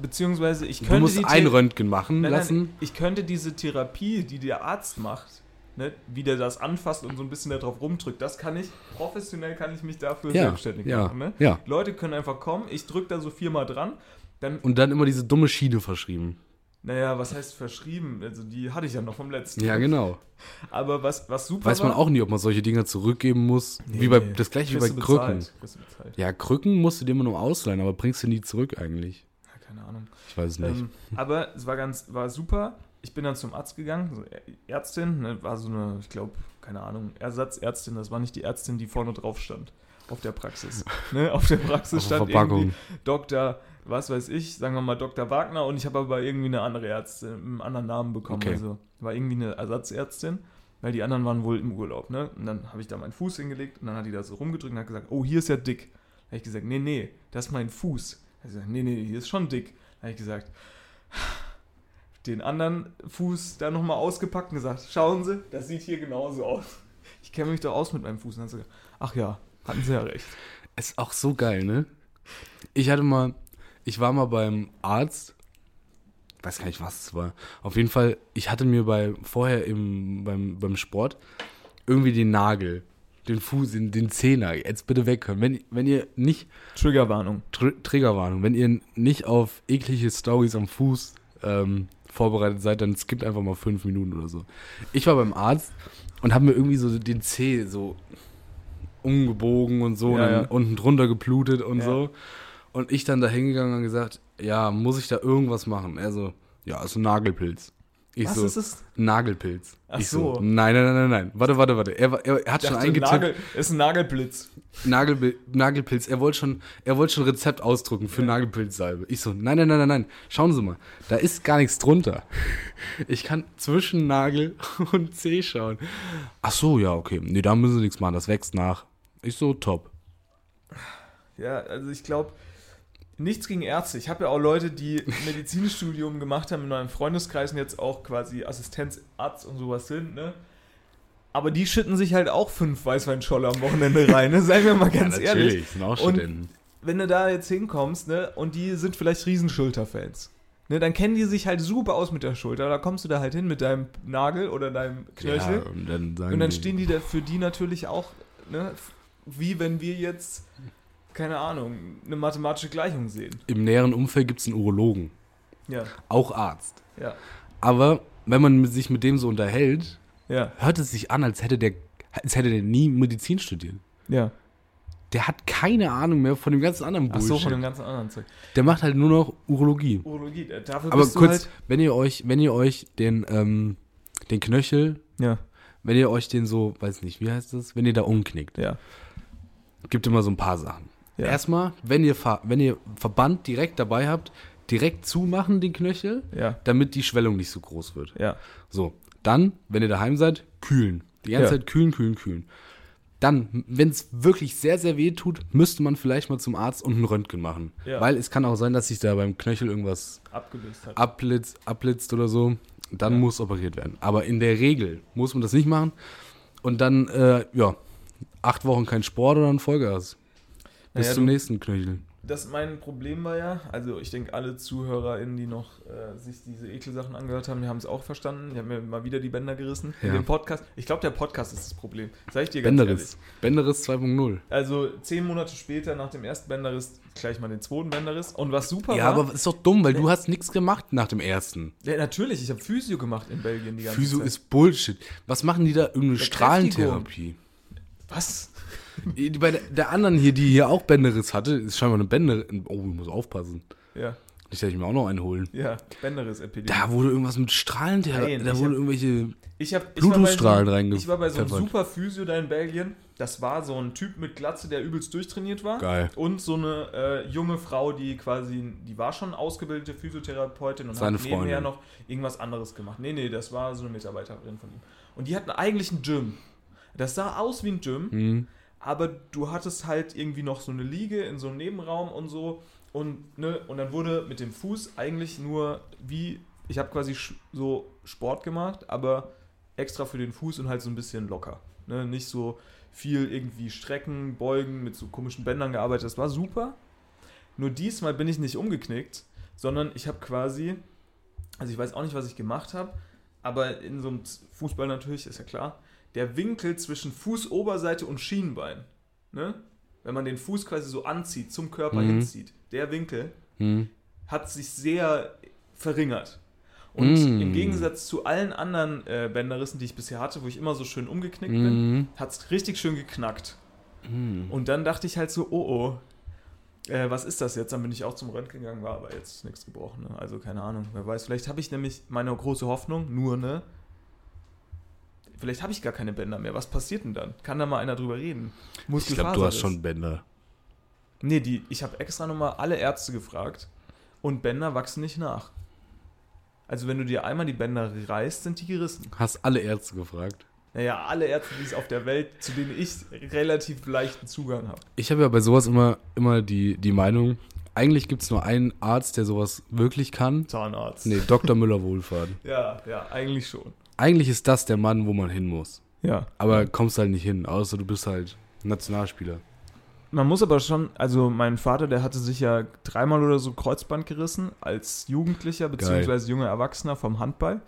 Beziehungsweise ich Du könnte musst die ein The- Röntgen machen Nein, lassen. Nein, ich könnte diese Therapie, die der Arzt macht, ne, wie der das anfasst und so ein bisschen darauf rumdrückt, das kann ich, professionell kann ich mich dafür Ja, selbstständig ja, machen. Ne? ja. Leute können einfach kommen, ich drücke da so viermal dran, dann, Und dann immer diese dumme Schiene verschrieben. naja, was heißt verschrieben? Also die hatte ich ja noch vom letzten. Ja, genau. Aber was, was super Weiß man war, auch nie, ob man solche Dinger zurückgeben muss. Nee, wie bei, das gleiche wie bei du Krücken. du. Ja, Krücken musst du dir immer nur ausleihen, aber bringst du nie zurück eigentlich. Keine Ahnung. Ich weiß es nicht. Ähm, aber es war ganz, war super. Ich bin dann zum Arzt gegangen, so Ärztin, ne, war so eine, ich glaube, keine Ahnung, Ersatzärztin, das war nicht die Ärztin, die vorne drauf stand. Auf der Praxis. ne? Auf der Praxis stand Verpackung. irgendwie Dr., was weiß ich, sagen wir mal Dr. Wagner und ich habe aber irgendwie eine andere Ärztin, einen anderen Namen bekommen. Okay. Also war irgendwie eine Ersatzärztin, weil die anderen waren wohl im Urlaub. Ne? Und dann habe ich da meinen Fuß hingelegt und dann hat die da so rumgedrückt und hat gesagt, oh, hier ist ja dick. Da habe ich gesagt, nee, nee, das ist mein Fuß. Gesagt, nee, nee, hier ist schon dick. Da habe ich gesagt, den anderen Fuß da nochmal ausgepackt und gesagt, schauen Sie, das sieht hier genauso aus. Ich kenne mich doch aus mit meinem Fuß. Und dann hat sie gesagt, ach ja, hatten Sie ja recht. Ist auch so geil, ne? Ich hatte mal, ich war mal beim Arzt, weiß gar nicht, was es war. Auf jeden Fall, ich hatte mir bei, vorher im, beim, beim Sport irgendwie den Nagel, den Fuß, den, den Zehner, jetzt bitte weghören. Wenn, wenn ihr nicht, Triggerwarnung. Tr Triggerwarnung, wenn ihr nicht auf eklige Stories am Fuß ähm, vorbereitet seid, dann skippt einfach mal fünf Minuten oder so. Ich war beim Arzt und habe mir irgendwie so den Zeh so umgebogen und so Ja, und ja. unten drunter geblutet und Ja. so. Und ich dann da hingegangen und gesagt, ja, muss ich da irgendwas machen? Er so, ja, ist ein Nagelpilz. Ich Was so, ist es? Nagelpilz. Ach ich so. nein, nein, nein, nein, nein. Warte, warte, warte. Er, er, er hat Ich schon eingetippt. Nagel, ist ein Nagelblitz. Nagelbil- Nagelpilz. Er wollte schon, er wollte schon Rezept ausdrucken für Nagelpilzsalbe. Ich so, nein, nein, nein, nein, nein. Schauen Sie mal, da ist gar nichts drunter. Ich kann zwischen Nagel und Zeh schauen. Ach so, ja, okay. Nee, da müssen Sie nichts machen. Das wächst nach. Ich so, top. Ja, also ich glaube, nichts gegen Ärzte. Ich habe ja auch Leute, die Medizinstudium gemacht haben in meinem Freundeskreis und jetzt auch quasi Assistenzarzt und sowas sind, ne? Aber die schütten sich halt auch fünf Weißweinscholle am Wochenende rein, ne? Seien wir mal ganz ehrlich. sind auch Und- Studenten. Wenn du da jetzt hinkommst, ne, und die sind vielleicht Riesenschulterfans, ne, dann kennen die sich halt super aus mit der Schulter. Da kommst du da halt hin mit deinem Nagel oder deinem Knöchel. Ja, und dann, Und dann stehen die da für die natürlich auch, ne, wie wenn wir jetzt, keine Ahnung, eine mathematische Gleichung sehen. Im näheren Umfeld gibt es einen Urologen. Ja, Auch Arzt. ja, Aber wenn man sich mit dem so unterhält, ja, hört es sich an, als hätte der, als hätte der nie Medizin studiert. ja. Der hat keine Ahnung mehr von dem ganzen anderen Ach Bullshit. so, von dem ganzen anderen Zeug. der macht halt nur noch Urologie. Urologie, äh, dafür Aber bist kurz, halt, wenn ihr euch, wenn ihr euch den, ähm, den Knöchel, ja, wenn ihr euch den so, weiß nicht, wie heißt das, wenn ihr da umknickt, ja, gibt immer so ein paar Sachen. Ja. Erstmal, wenn ihr, wenn ihr Verband direkt dabei habt, direkt zumachen den Knöchel, ja, damit die Schwellung nicht so groß wird. ja, So, dann, wenn ihr daheim seid, kühlen. Die ganze. Zeit kühlen, kühlen, kühlen. Dann, wenn es wirklich sehr, sehr weh tut, müsste man vielleicht mal zum Arzt und ein Röntgen machen. Weil es kann auch sein, dass sich da beim Knöchel irgendwas abgelöst hat. abblitzt, abblitzt oder so. Dann muss operiert werden. Aber in der Regel muss man das nicht machen. Und dann, äh, ja, acht Wochen kein Sport oder ein Vollgas. Bis Naja, zum du- nächsten Knöchel. das mein Problem war ja, also ich denke, alle ZuhörerInnen, die noch äh, sich diese Ekelsachen angehört haben, die haben es auch verstanden. Die haben mir mal wieder die Bänder gerissen. Ja. dem Podcast. Ich glaube, der Podcast ist das Problem. Sag ich dir ganz Bänderriss. Bänderriss 2.0. Also zehn Monate später, nach dem ersten Bänderriss, gleich mal den zweiten Bänderriss. Und was super Ja, war. aber ist doch dumm, weil du hast nichts gemacht nach dem ersten. ja, natürlich, ich habe Physio gemacht in Belgien die ganze Physio Zeit. ist Bullshit. Was machen die da? Irgendeine Ja, Strahlentherapie. Was? Die- Bei der, der anderen hier, die hier auch Bänderriss hatte, ist scheinbar eine Bänder. Oh, ich muss aufpassen. Ja, Nicht, dass ich mir auch noch einen holen. ja, Bänderriss-Epidemie. Da wurde irgendwas mit Strahlentherapie. Nein, Da ich wurden irgendwelche. Ich, hab, ich Bluetooth-Strahlen war bei reinge- so, Ich war bei so einem super Physio da in Belgien. Das war so ein Typ mit Glatze, der übelst durchtrainiert war. Geil. Und so eine äh, junge Frau, die quasi, die war schon ausgebildete Physiotherapeutin und Seine hat nebenher Freundin. noch irgendwas anderes gemacht. Nee, nee, das war so eine Mitarbeiterin von ihm. Und die hatten eigentlich ein Gym. Das sah aus wie ein Gym, Hm, aber du hattest halt irgendwie noch so eine Liege in so einem Nebenraum und so. Und, ne, und dann wurde mit dem Fuß eigentlich nur wie, ich habe quasi so Sport gemacht, aber extra für den Fuß und halt so ein bisschen locker. Ne, nicht so viel irgendwie strecken, beugen, mit so komischen Bändern gearbeitet. Das war super. Nur diesmal bin ich nicht umgeknickt, sondern ich habe quasi, also ich weiß auch nicht, was ich gemacht habe, aber in so einem Fußball natürlich, ist ja klar, der Winkel zwischen Fußoberseite und Schienbein, ne? wenn man den Fuß quasi so anzieht, zum Körper Mhm. hinzieht, der Winkel hm. hat sich sehr verringert. Und Mm. im Gegensatz zu allen anderen äh, Bänderrissen, die ich bisher hatte, wo ich immer so schön umgeknickt bin, Mhm. hat es richtig schön geknackt. Mhm. Und dann dachte ich halt so, oh oh, äh, was ist das jetzt? Dann bin ich auch zum Röntgen gegangen, war aber jetzt nichts gebrochen. Ne? Also keine Ahnung, wer weiß. Vielleicht habe ich nämlich meine große Hoffnung, nur ne, vielleicht habe ich gar keine Bänder mehr. Was passiert denn dann? Kann da mal einer drüber reden? Ich glaube, du hast schon Bänder. Nee, die, ich habe extra nochmal alle Ärzte gefragt und Bänder wachsen nicht nach. Also wenn du dir einmal die Bänder reißt, sind die gerissen. Hast alle Ärzte gefragt. Naja, alle Ärzte, die es auf der Welt, zu denen ich relativ leichten Zugang habe. Ich habe ja bei sowas immer, immer die, die Meinung, eigentlich gibt es nur einen Arzt, der sowas wirklich kann. Zahnarzt. Nee, Dr. Müller-Wohlfahrt. Ja, ja, eigentlich schon. Eigentlich ist das der Mann, wo man hin muss. Ja. Aber kommst halt nicht hin, außer du bist halt Nationalspieler. Man muss aber schon, also mein Vater, der hatte sich ja dreimal oder so Kreuzband gerissen als Jugendlicher beziehungsweise junger Erwachsener vom Handball.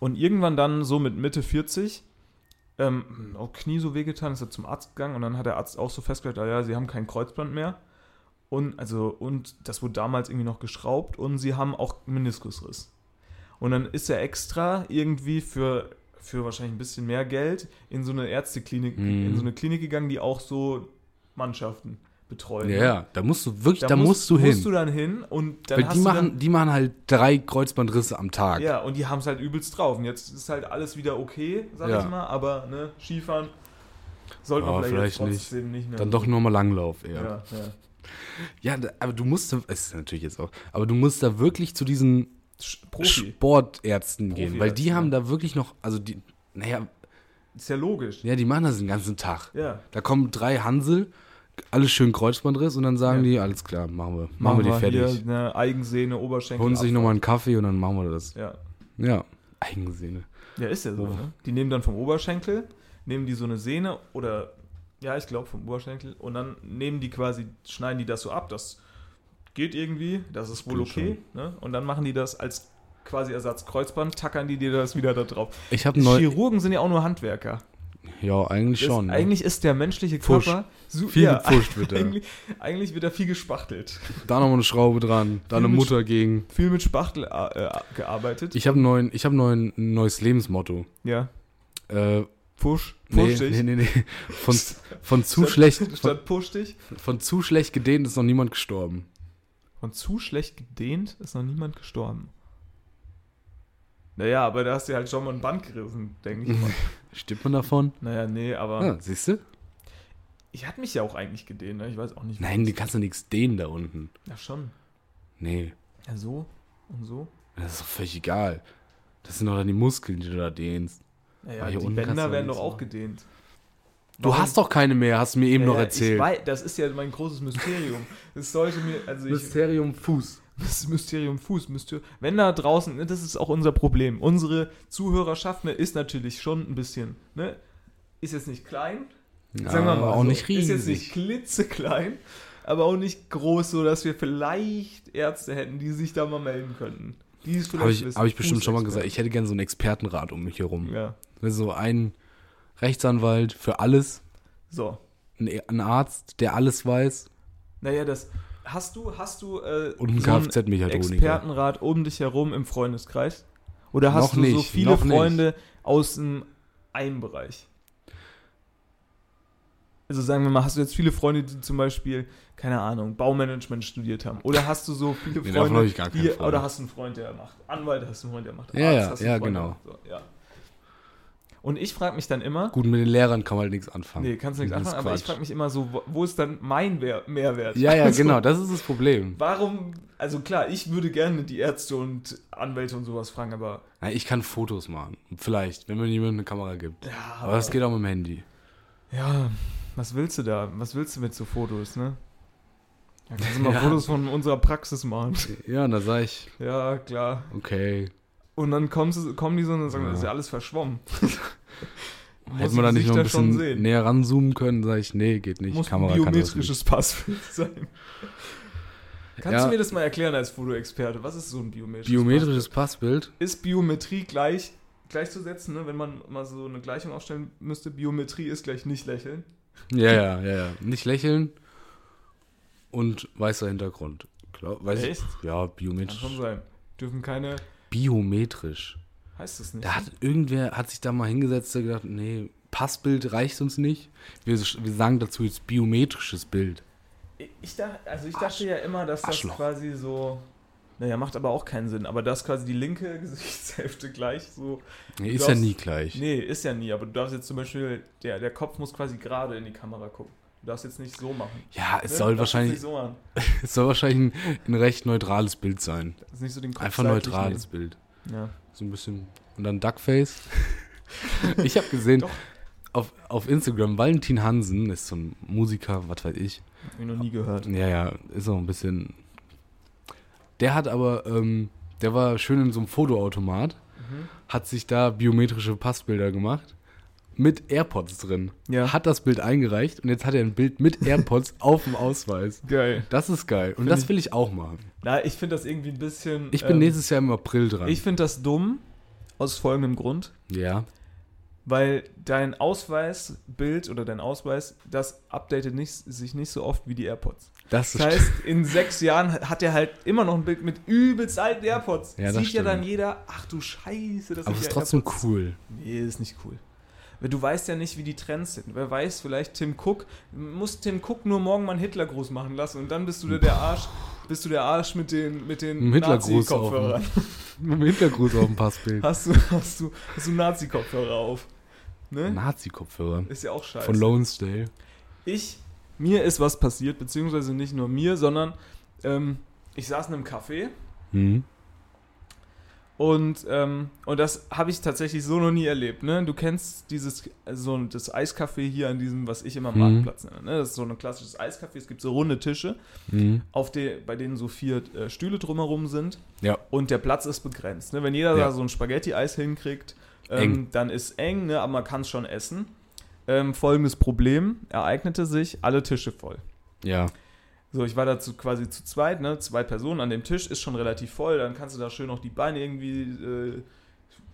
Und irgendwann dann so mit Mitte 40, ähm, auch Knie so wehgetan, ist er zum Arzt gegangen und dann hat der Arzt auch so festgestellt, ah ja, sie haben kein Kreuzband mehr. Und, also, und das wurde damals irgendwie noch geschraubt und sie haben auch Meniskusriss. Und dann ist er extra irgendwie für, für wahrscheinlich ein bisschen mehr Geld in so eine Ärzteklinik, Mhm. in so eine Klinik gegangen, die auch so Mannschaften betreuen. Ja, ja, da musst du wirklich, Da, da, musst, du hin. Musst du dann hin und dann Weil die machen, die machen halt drei Kreuzbandrisse am Tag. dann, ja, und die haben es halt übelst drauf. Und jetzt ist halt alles wieder okay, sag Ja. ich mal, aber ne, Skifahren sollte man vielleicht, vielleicht trotzdem nicht. mehr. Dann doch nur mal Langlauf eher. Ja, ja. Ja, da, aber du musst, da- es ist natürlich jetzt auch, aber du musst da wirklich zu diesen Profi. Sportärzten gehen, weil die haben da wirklich noch, also die, naja, Ist ja logisch. ja, die machen das den ganzen Tag. Ja. Da kommen drei Hansel, alles schön Kreuzbandriss und dann sagen Ja. die, alles klar, machen wir, machen, wir die fertig. Hier eine Eigensehne, Oberschenkel. Holen sich nochmal einen Kaffee und dann machen wir das. Ja. Ja, Eigensehne. ja, ist ja so. Oh. Ne? Die nehmen dann vom Oberschenkel, nehmen die so eine Sehne oder, ja, ich glaube vom Oberschenkel und dann nehmen die quasi, schneiden die das so ab, das geht irgendwie, das ist wohl okay. Ne? Und dann machen die das als quasi Ersatz Kreuzband, tackern die dir das wieder da drauf. Ich habe Chirurgen sind ja auch nur Handwerker. ja, eigentlich Das, schon. ne? Eigentlich ist der menschliche. Körper so, Viel gepfuscht wird da. Eigentlich, eigentlich wird da viel gespachtelt. Da nochmal eine Schraube dran, da eine mit- Mutter gegen. Viel mit Spachtel äh, äh, gearbeitet. Ich habe neuen, ich habe neuen, ein neues Lebensmotto. ja. Äh, Push. nee, Push dich. nee, nee, nee. Von, von zu Statt- schlecht, von, Statt push dich. von zu schlecht gedehnt ist noch niemand gestorben. Von zu schlecht gedehnt ist noch niemand gestorben. Naja, aber da hast du halt schon mal ein Band gerissen, denke ich mal. Stimmt man davon? naja, nee, aber Ah, siehst du? ich hatte mich ja auch eigentlich gedehnt, ne? Ich weiß auch nicht. Nein, du kannst doch nichts dehnen da unten. Ja, schon. Nee, Ja, so und so. das ist doch völlig egal. Das sind doch dann die Muskeln, die du da dehnst. Naja, Aber hier die Bänder werden doch auch gedehnt. Du Warum- hast doch keine mehr, hast du mir eben Ja, noch ja, erzählt. Ich weiß, das ist ja mein großes Mysterium. Das sollte mir, also ich, Mysterium Fuß. das Mysterium Fuß, Mysterium. Wenn da draußen, ne, das ist auch unser Problem. Unsere Zuhörerschaft ne, ist natürlich schon ein bisschen, ne, ist jetzt nicht klein, sagen wir mal, auch so, nicht ist jetzt riesig. nicht klitzeklein, aber auch nicht groß, so dass wir vielleicht Ärzte hätten, die sich da mal melden könnten. Die es vielleicht Habe ich, wissen. hab ich bestimmt schon mal gesagt. Ich hätte gerne so einen Expertenrat um mich herum. Ja. So ein Rechtsanwalt für alles, So. ein, ein Arzt, der alles weiß Naja, das. Hast du, hast du äh, und ein so einen Kfz-Mechatroniker. Expertenrat um dich herum im Freundeskreis? Oder hast Noch du so nicht, viele noch nicht. Freunde aus dem einen Bereich? Also sagen wir mal, hast du jetzt viele Freunde, die zum Beispiel, keine Ahnung, Baumanagement studiert haben? Oder hast du so viele Nee, davon Freunde, ich gar die, Freund. oder hast du einen Freund, der macht Anwalt, hast du einen Freund, der macht Ja, ja, hast du einen ja, Freund, genau. So, ja. Und ich frage mich dann immer, Gut, mit den Lehrern kann man halt nichts anfangen. nee, kannst du nichts anfangen, aber ich Quatsch. frage mich immer so, wo, ist dann mein Wer Mehrwert? Ja, ja, Also, genau, das ist das Problem. Warum, also klar, ich würde gerne die Ärzte und Anwälte und sowas fragen, aber Na, ich kann Fotos machen. Vielleicht, wenn mir jemand eine Kamera gibt. ja, Aber das geht auch mit dem Handy. ja, was willst du da? Was willst du mit so Fotos, ne? Da kannst du mal Ja. Fotos von unserer Praxis machen. Ja, da sag ich, Ja, klar. okay. Und dann kommst kommen die so und sagen, Ja. das ist ja alles verschwommen. Hätten wir da nicht noch ein bisschen näher ranzoomen können, sag ich, nee, geht nicht. Muss ein Kamera kann das nicht. biometrisches Passbild sein. Kannst Ja. du mir das mal erklären als Fotoexperte? Was ist so ein biometrisches Biometrisches Passbild? Passbild? Ist Biometrie gleich gleichzusetzen, ne? wenn man mal so eine Gleichung aufstellen müsste? Biometrie ist gleich nicht lächeln. Ja, ja, ja, ja. Nicht lächeln und weißer Hintergrund. Klar, weiß ich- Echt? Ja, Kann biometrisch. schon sein. Dürfen keine. Biometrisch. Heißt es nicht? Da hat irgendwer hat sich da mal hingesetzt und gedacht, nee, Passbild reicht uns nicht. Wir, wir sagen dazu jetzt biometrisches Bild. Ich dachte, also ich dachte ja immer, dass das Arschloch. quasi so. Naja, macht aber auch keinen Sinn. Aber dass quasi die linke Gesichtshälfte gleich so. Nee, ist ja darfst- nie gleich. Nee, ist ja nie. Aber du darfst jetzt zum Beispiel. Der, der Kopf muss quasi gerade in die Kamera gucken. Du darfst jetzt nicht so machen. Ja, es Ne? soll wahrscheinlich, so es soll wahrscheinlich ein, ein recht neutrales Bild sein. Das ist nicht so den Kopf Einfach neutrales Bild. nehmen. Ja. So ein bisschen. Und dann Duckface. ich habe gesehen, Doch. auf, auf Instagram, Valentin Hansen ist so ein Musiker, was weiß ich. Hab ich noch nie gehört. Ja, ja, ist auch ein bisschen. Der hat aber, ähm, der war schön in so einem Fotoautomat, Mhm. hat sich da biometrische Passbilder gemacht. Mit AirPods drin. Ja. Hat das Bild eingereicht und jetzt hat er ein Bild mit AirPods auf dem Ausweis. Geil. Das ist geil. Und Find das will ich auch machen. Na, ich finde das irgendwie ein bisschen. Ich bin ähm, nächstes Jahr im April dran. Ich finde das dumm. Aus folgendem Grund. ja. Weil dein Ausweisbild oder dein Ausweis, das updatet nicht, sich nicht so oft wie die AirPods. Das Das heißt, in sechs Jahren hat er halt immer noch ein Bild mit übelst alten AirPods. Ja, das Sieht ja dann jeder, ach du Scheiße, das aber ist ja trotzdem AirPods. cool. Nee, ist nicht cool. Weil du weißt ja nicht, wie die Trends sind. Wer weiß, vielleicht Tim Cook, muss Tim Cook nur morgen mal einen Hitlergruß machen lassen und dann bist du der, Arsch, bist du der Arsch mit den, mit den Hitlergruß Nazi-Kopfhörern. Mit dem Hintergruß auf dem Passbild. Hast du, hast du, hast du Nazi-Kopfhörer auf. Ne? Nazi-Kopfhörer. Ist ja auch scheiße. Von Lonesdale. ich, mir ist was passiert, beziehungsweise nicht nur mir, sondern ähm, ich saß in einem Café Hm. Und, ähm, und das habe ich tatsächlich so noch nie erlebt. Ne? Du kennst dieses, so das Eiscafé hier an diesem, was ich immer Mhm. Marktplatz nenne. Ne? Das ist so ein klassisches Eiscafé. Es gibt so runde Tische, Hm. auf de, bei denen so vier äh, Stühle drumherum sind. Ja. Und der Platz ist begrenzt. Ne? Wenn jeder Ja. da so ein Spaghetti-Eis hinkriegt, ähm, dann ist eng, ne? aber man kann es schon essen. Ähm, folgendes Problem ereignete sich, alle Tische voll. Ja. So, ich war dazu quasi zu zweit, ne? Zwei Personen an dem Tisch ist schon relativ voll, dann kannst du da schön noch die Beine irgendwie äh,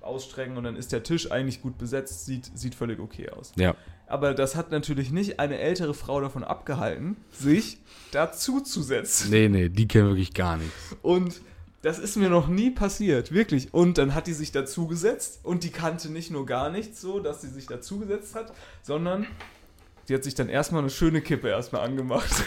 ausstrecken und dann ist der Tisch eigentlich gut besetzt, sieht, sieht völlig okay aus. Ja. Aber das hat natürlich nicht eine ältere Frau davon abgehalten, sich dazu zu setzen. Nee, nee, die kennen wirklich gar nichts. Und das ist mir noch nie passiert, wirklich. Und dann hat die sich dazugesetzt und die kannte nicht nur gar nichts so, dass sie sich dazugesetzt hat, sondern die hat sich dann erstmal eine schöne Kippe erstmal angemacht.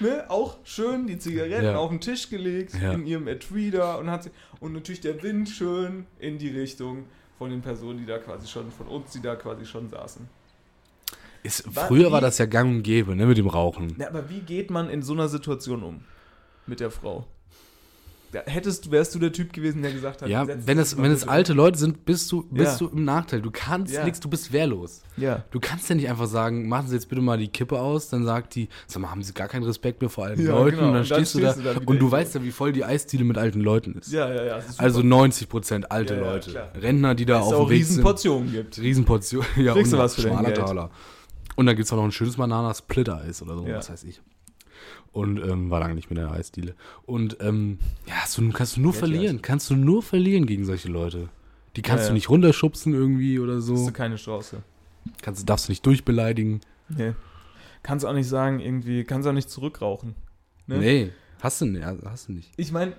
ne? Auch schön die Zigaretten Ja. auf den Tisch gelegt, Ja. in ihrem Etui da und hat sie, und natürlich der Wind schön in die Richtung von den Personen, die da quasi schon, von uns, die da quasi schon saßen. Ist, Wa- früher wie- war das ja gang und gäbe, ne, mit dem Rauchen. Ja, aber wie geht man in so einer Situation um? Mit der Frau? Hättest, wärst du der Typ gewesen, der gesagt hat, Ja, wenn es, wenn es alte Leute sind, bist du, bist Ja. du im Nachteil. Du kannst Ja. nichts, du bist wehrlos. Ja. Du kannst ja nicht einfach sagen, machen Sie jetzt bitte mal die Kippe aus, dann sagt die, sag mal, haben Sie gar keinen Respekt mehr vor alten Ja, Leuten genau. und dann Und dann stehst du da stehst du und du weißt ja, wie voll die Eisdiele mit alten Leuten ist. Ja, ja, ja. ist. Also 90% alte Ja, ja, Leute. klar. Rentner, die da auf auch dem Weg sind. Riesenportionen gibt. Riesenportion. Ja, Kriegst du und was für schmaler. Taler. Und dann gibt es auch noch ein schönes Banana-Splitter-Eis oder so, was weiß ich. Und ähm, war lange nicht mehr in der Eisdiele. Und ähm, ja, hast du, kannst du nur Ja, verlieren. Kannst du nur verlieren gegen solche Leute. Die kannst Ja, du nicht runterschubsen irgendwie oder Hast so. du keine Chance. Kannst, darfst du nicht durchbeleidigen. Nee. Kannst auch nicht sagen, irgendwie, kannst auch nicht zurückrauchen. Ne? Nee, hast du nicht. Hast du nicht. Ich meine,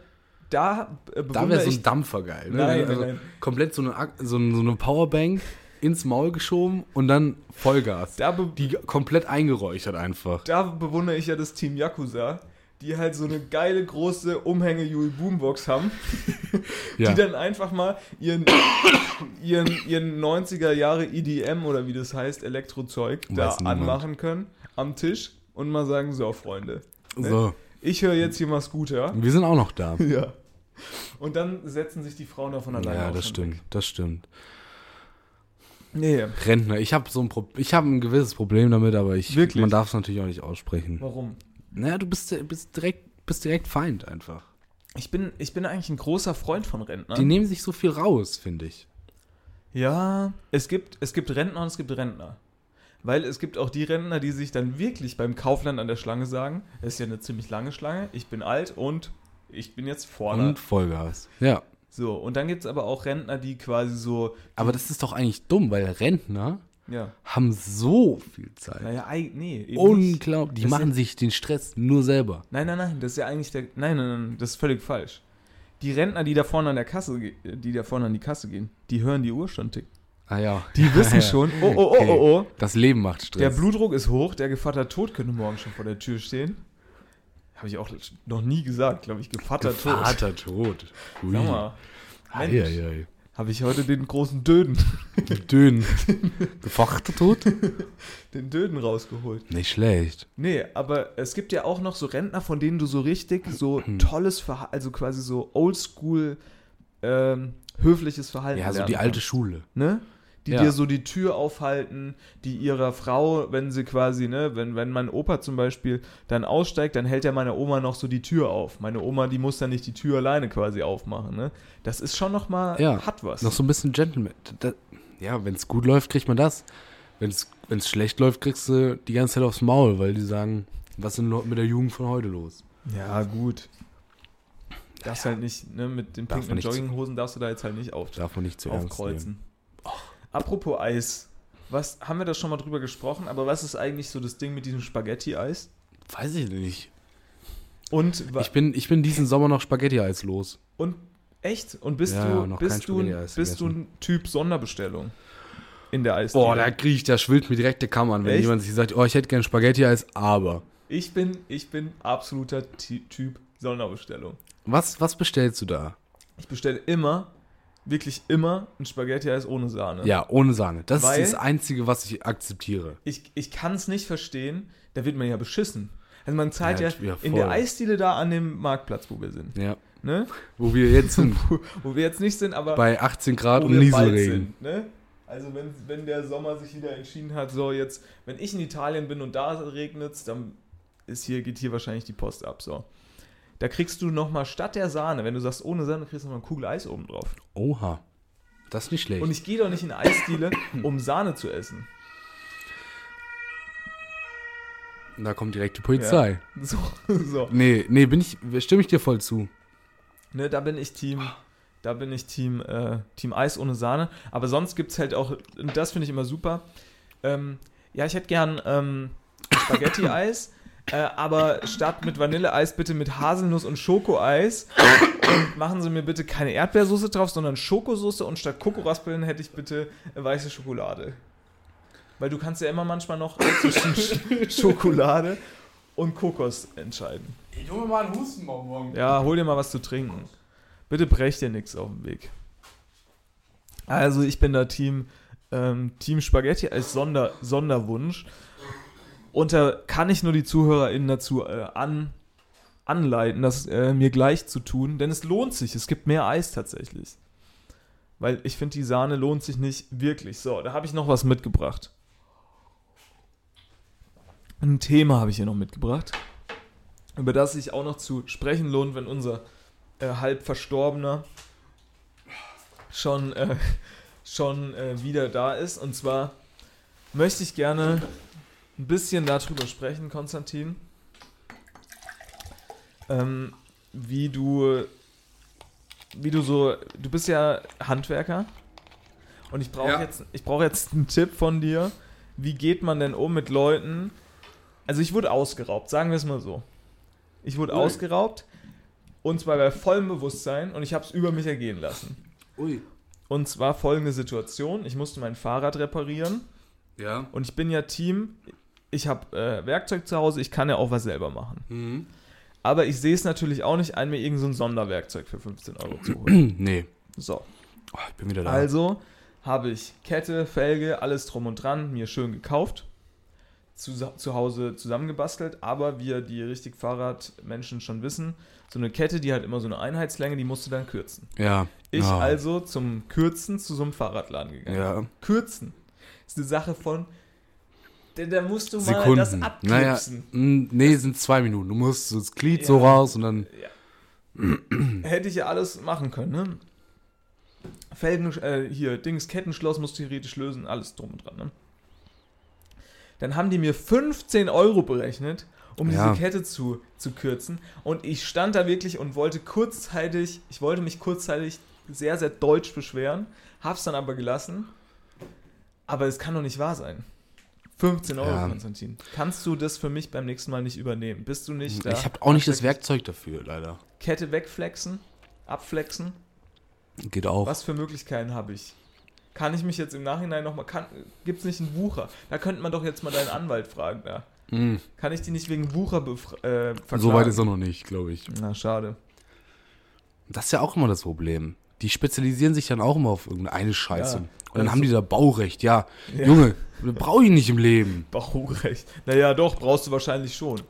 da äh, Da wäre so ein Dampfer geil. Ne? Nein, also nein, nein. Komplett so, eine, so eine Powerbank ins Maul geschoben und dann Vollgas. Da, Die komplett eingeräuchert einfach. da bewundere ich ja das Team Yakuza, die halt so eine geile große Umhänge Yui Boombox haben, Ja. die dann einfach mal ihren, ihren, ihren 90er Jahre EDM oder wie das heißt, Elektrozeug da anmachen können am Tisch und mal sagen, so Freunde, so, ich höre jetzt hier mal Scooter. wir sind auch noch da. Ja. Und dann setzen sich die Frauen davon alleine Ja, das stimmt, weg. das stimmt. Nee, Rentner, ich habe so ein Pro ich habe ein gewisses Problem damit, aber ich Wirklich? man darf es natürlich auch nicht aussprechen. warum? Naja, du bist, bist direkt bist direkt Feind einfach. Ich bin, ich bin eigentlich ein großer Freund von Rentnern. Die nehmen sich so viel raus, finde ich. Ja, es gibt, es gibt Rentner und es gibt Rentner. Weil es gibt auch die Rentner, die sich dann wirklich beim Kaufland an der Schlange sagen, es ist ja eine ziemlich lange Schlange, ich bin alt und ich bin jetzt vorne. Und Vollgas. Ja. So, und dann gibt es aber auch Rentner, die quasi so, Aber das ist doch eigentlich dumm, weil Rentner ja, haben so viel Zeit. naja, nee. Unglaublich. Die Das machen sind- sich den Stress nur selber. Nein, nein, nein, das ist ja eigentlich der, nein, nein, nein, das ist völlig falsch. Die Rentner, die da vorne an der Kasse, die da vorne an die Kasse gehen, die hören die Uhr schon ticken. Ah ja. Die wissen Ja. schon, oh, oh, oh, Okay. oh, oh, Das Leben macht Stress. Der Blutdruck ist hoch, der Gevatter Tod könnte morgen schon vor der Tür stehen. Habe ich auch noch nie gesagt, glaube ich. Gevatter Tod. Vater tot. Ui. Sag mal, Ei, Mensch. ei, ei. habe ich heute den großen Döden, Dünn. Gefachter tot? den Döden rausgeholt. Nicht schlecht. Nee, aber es gibt ja auch noch so Rentner, von denen du so richtig so Hm. tolles Verhalten, also quasi so oldschool ähm, höfliches Verhalten Ja, so die alte. Schule. ne? Die Ja. dir so die Tür aufhalten, die ihrer Frau, wenn sie quasi, ne, wenn, wenn mein Opa zum Beispiel dann aussteigt, dann hält ja meine Oma noch so die Tür auf. Meine Oma, die muss dann nicht die Tür alleine quasi aufmachen, ne? Das ist schon noch mal, Ja, hat was. Noch so ein bisschen Gentleman. Da, ja, wenn es gut läuft, kriegt man das. Wenn es schlecht läuft, kriegst du die ganze Zeit aufs Maul, weil die sagen, was ist denn mit der Jugend von heute los? ja, gut. Darfst halt nicht, ne, mit den pinken Jogginghosen darfst du da jetzt halt nicht auf, Darf man nicht zu ernst nehmen. Apropos Eis. Was, haben wir das schon mal drüber gesprochen, aber was ist eigentlich so das Ding mit diesem Spaghetti-Eis? Weiß ich nicht. Und, Ich bin, ich bin diesen Sommer noch Spaghetti-Eis los. Und echt? Und bist Ja, du bist du bist du ein Typ Sonderbestellung in der Eisdiele? Boah, da kriege ich, da schwillt mir direkt der Kamm an, wenn Echt? jemand sich sagt, oh, ich hätte gern Spaghetti-Eis, aber. ich bin ich bin absoluter Typ Sonderbestellung. Was, was bestellst du da? Ich bestelle immer wirklich immer ein Spaghetti-Eis ohne Sahne. Ja, ohne Sahne. Das Weil- ist das Einzige, was ich akzeptiere. Ich, ich kann es nicht verstehen, da wird man ja beschissen. Also man zahlt Ja, ja, in der Eisdiele da an dem Marktplatz, wo wir sind, Ja. ne? Wo wir jetzt sind, Wo, wo wir jetzt nicht sind, aber bei 18 Grad und Nieselregen. ne? Also wenn, wenn der Sommer sich wieder entschieden hat, so jetzt, wenn ich in Italien bin und da regnet dann ist hier, geht hier wahrscheinlich die Post ab, so. Da kriegst du nochmal statt der Sahne, wenn du sagst ohne Sahne, kriegst du nochmal eine Kugel Eis oben drauf. Oha. Das ist nicht schlecht. Und ich gehe doch nicht in eine Eisdiele, um Sahne zu essen. da kommt direkt die Polizei. So, so. Nee, nee, bin ich, stimme ich dir voll zu. Ne, da bin ich Team, da bin ich Team, äh, Team Eis ohne Sahne. Aber sonst gibt es halt auch, und das finde ich immer super. Ähm, ja, ich hätte gern ähm, Spaghetti-Eis, äh, aber statt mit Vanilleeis bitte mit Haselnuss und Schokoeis. Und machen Sie mir bitte keine Erdbeersoße drauf, sondern Schokosoße und statt Kokoraspeln hätte ich bitte weiße Schokolade. Weil du kannst ja immer manchmal noch zwischen Sch- Schokolade und Kokos entscheiden. Ich hole mir mal einen Hustenbonbon. Ja, hol dir mal was zu trinken. Bitte brech dir nichts auf dem Weg. Also ich bin da Team, ähm, Team Spaghetti als Sonder, Sonderwunsch. Und da kann ich nur die ZuhörerInnen dazu äh, an, anleiten, das äh, mir gleich zu tun, denn es lohnt sich. Es gibt mehr Eis tatsächlich. Weil ich finde, die Sahne lohnt sich nicht wirklich. So, da habe ich noch was mitgebracht. Ein Thema habe ich hier noch mitgebracht über das sich auch noch zu sprechen lohnt, wenn unser äh, halb Verstorbener schon, äh, schon äh, wieder da ist. Und zwar möchte ich gerne ein bisschen darüber sprechen, Konstantin. Ähm, wie du, wie du so, du bist ja Handwerker und ich brauche Ja. jetzt, ich brauche jetzt einen Tipp von dir. Wie geht man denn um mit Leuten? Also ich wurde ausgeraubt, sagen wir es mal so. Ich wurde Ui. ausgeraubt und zwar bei vollem Bewusstsein und ich habe es über mich ergehen lassen. Ui. Und zwar folgende Situation: Ich musste mein Fahrrad reparieren Ja. und ich bin ja Team. Ich habe äh, Werkzeug zu Hause, ich kann ja auch was selber machen. Mhm. Aber ich sehe es natürlich auch nicht ein, mir irgend so ein Sonderwerkzeug für 15 Euro zu holen. nee. So, Oh, ich bin wieder da. also habe ich Kette, Felge, alles drum und dran, mir schön gekauft, zu, zu Hause zusammengebastelt. Aber wie ja die richtig Fahrradmenschen schon wissen, so eine Kette, die hat immer so eine Einheitslänge, die musst du dann kürzen. ja. Ich Ja. also zum Kürzen zu so einem Fahrradladen gegangen. Ja. Kürzen ist eine Sache von. Da, da musst du mal Sekunden. das naja, abklipsen. mh, nee, sind zwei Minuten. Du musst das Glied Ja. so raus und dann. Hätte ich ja alles machen können, ne? Felgen, äh, hier, Dings, Kettenschloss musst du theoretisch lösen, alles drum und dran, ne? Dann haben die mir 15 Euro berechnet, um Ja. diese Kette zu, zu kürzen. Und ich stand da wirklich und wollte kurzzeitig, ich wollte mich kurzzeitig sehr, sehr deutsch beschweren, hab's dann aber gelassen. Aber es kann doch nicht wahr sein. 15 Euro, Ja. Konstantin. Kannst du das für mich beim nächsten Mal nicht übernehmen? Bist du nicht da? ich habe auch nicht das Werkzeug dafür, leider. Kette wegflexen, abflexen. Geht auch. Was für Möglichkeiten habe ich? Kann ich mich jetzt im Nachhinein nochmal. Gibt es nicht einen Wucher? Da könnte man doch jetzt mal deinen Anwalt fragen. Da. Mhm. Kann ich die nicht wegen Wucher äh, verklagen? So weit ist er noch nicht, glaube ich. Na, schade. Das ist ja auch immer das Problem. Die spezialisieren sich dann auch immer auf irgendeine Scheiße. Ja. Und dann Also- haben die da Baurecht. Ja, Ja. Junge, brauche ich nicht im Leben. Baurecht. Naja, doch, brauchst du wahrscheinlich schon.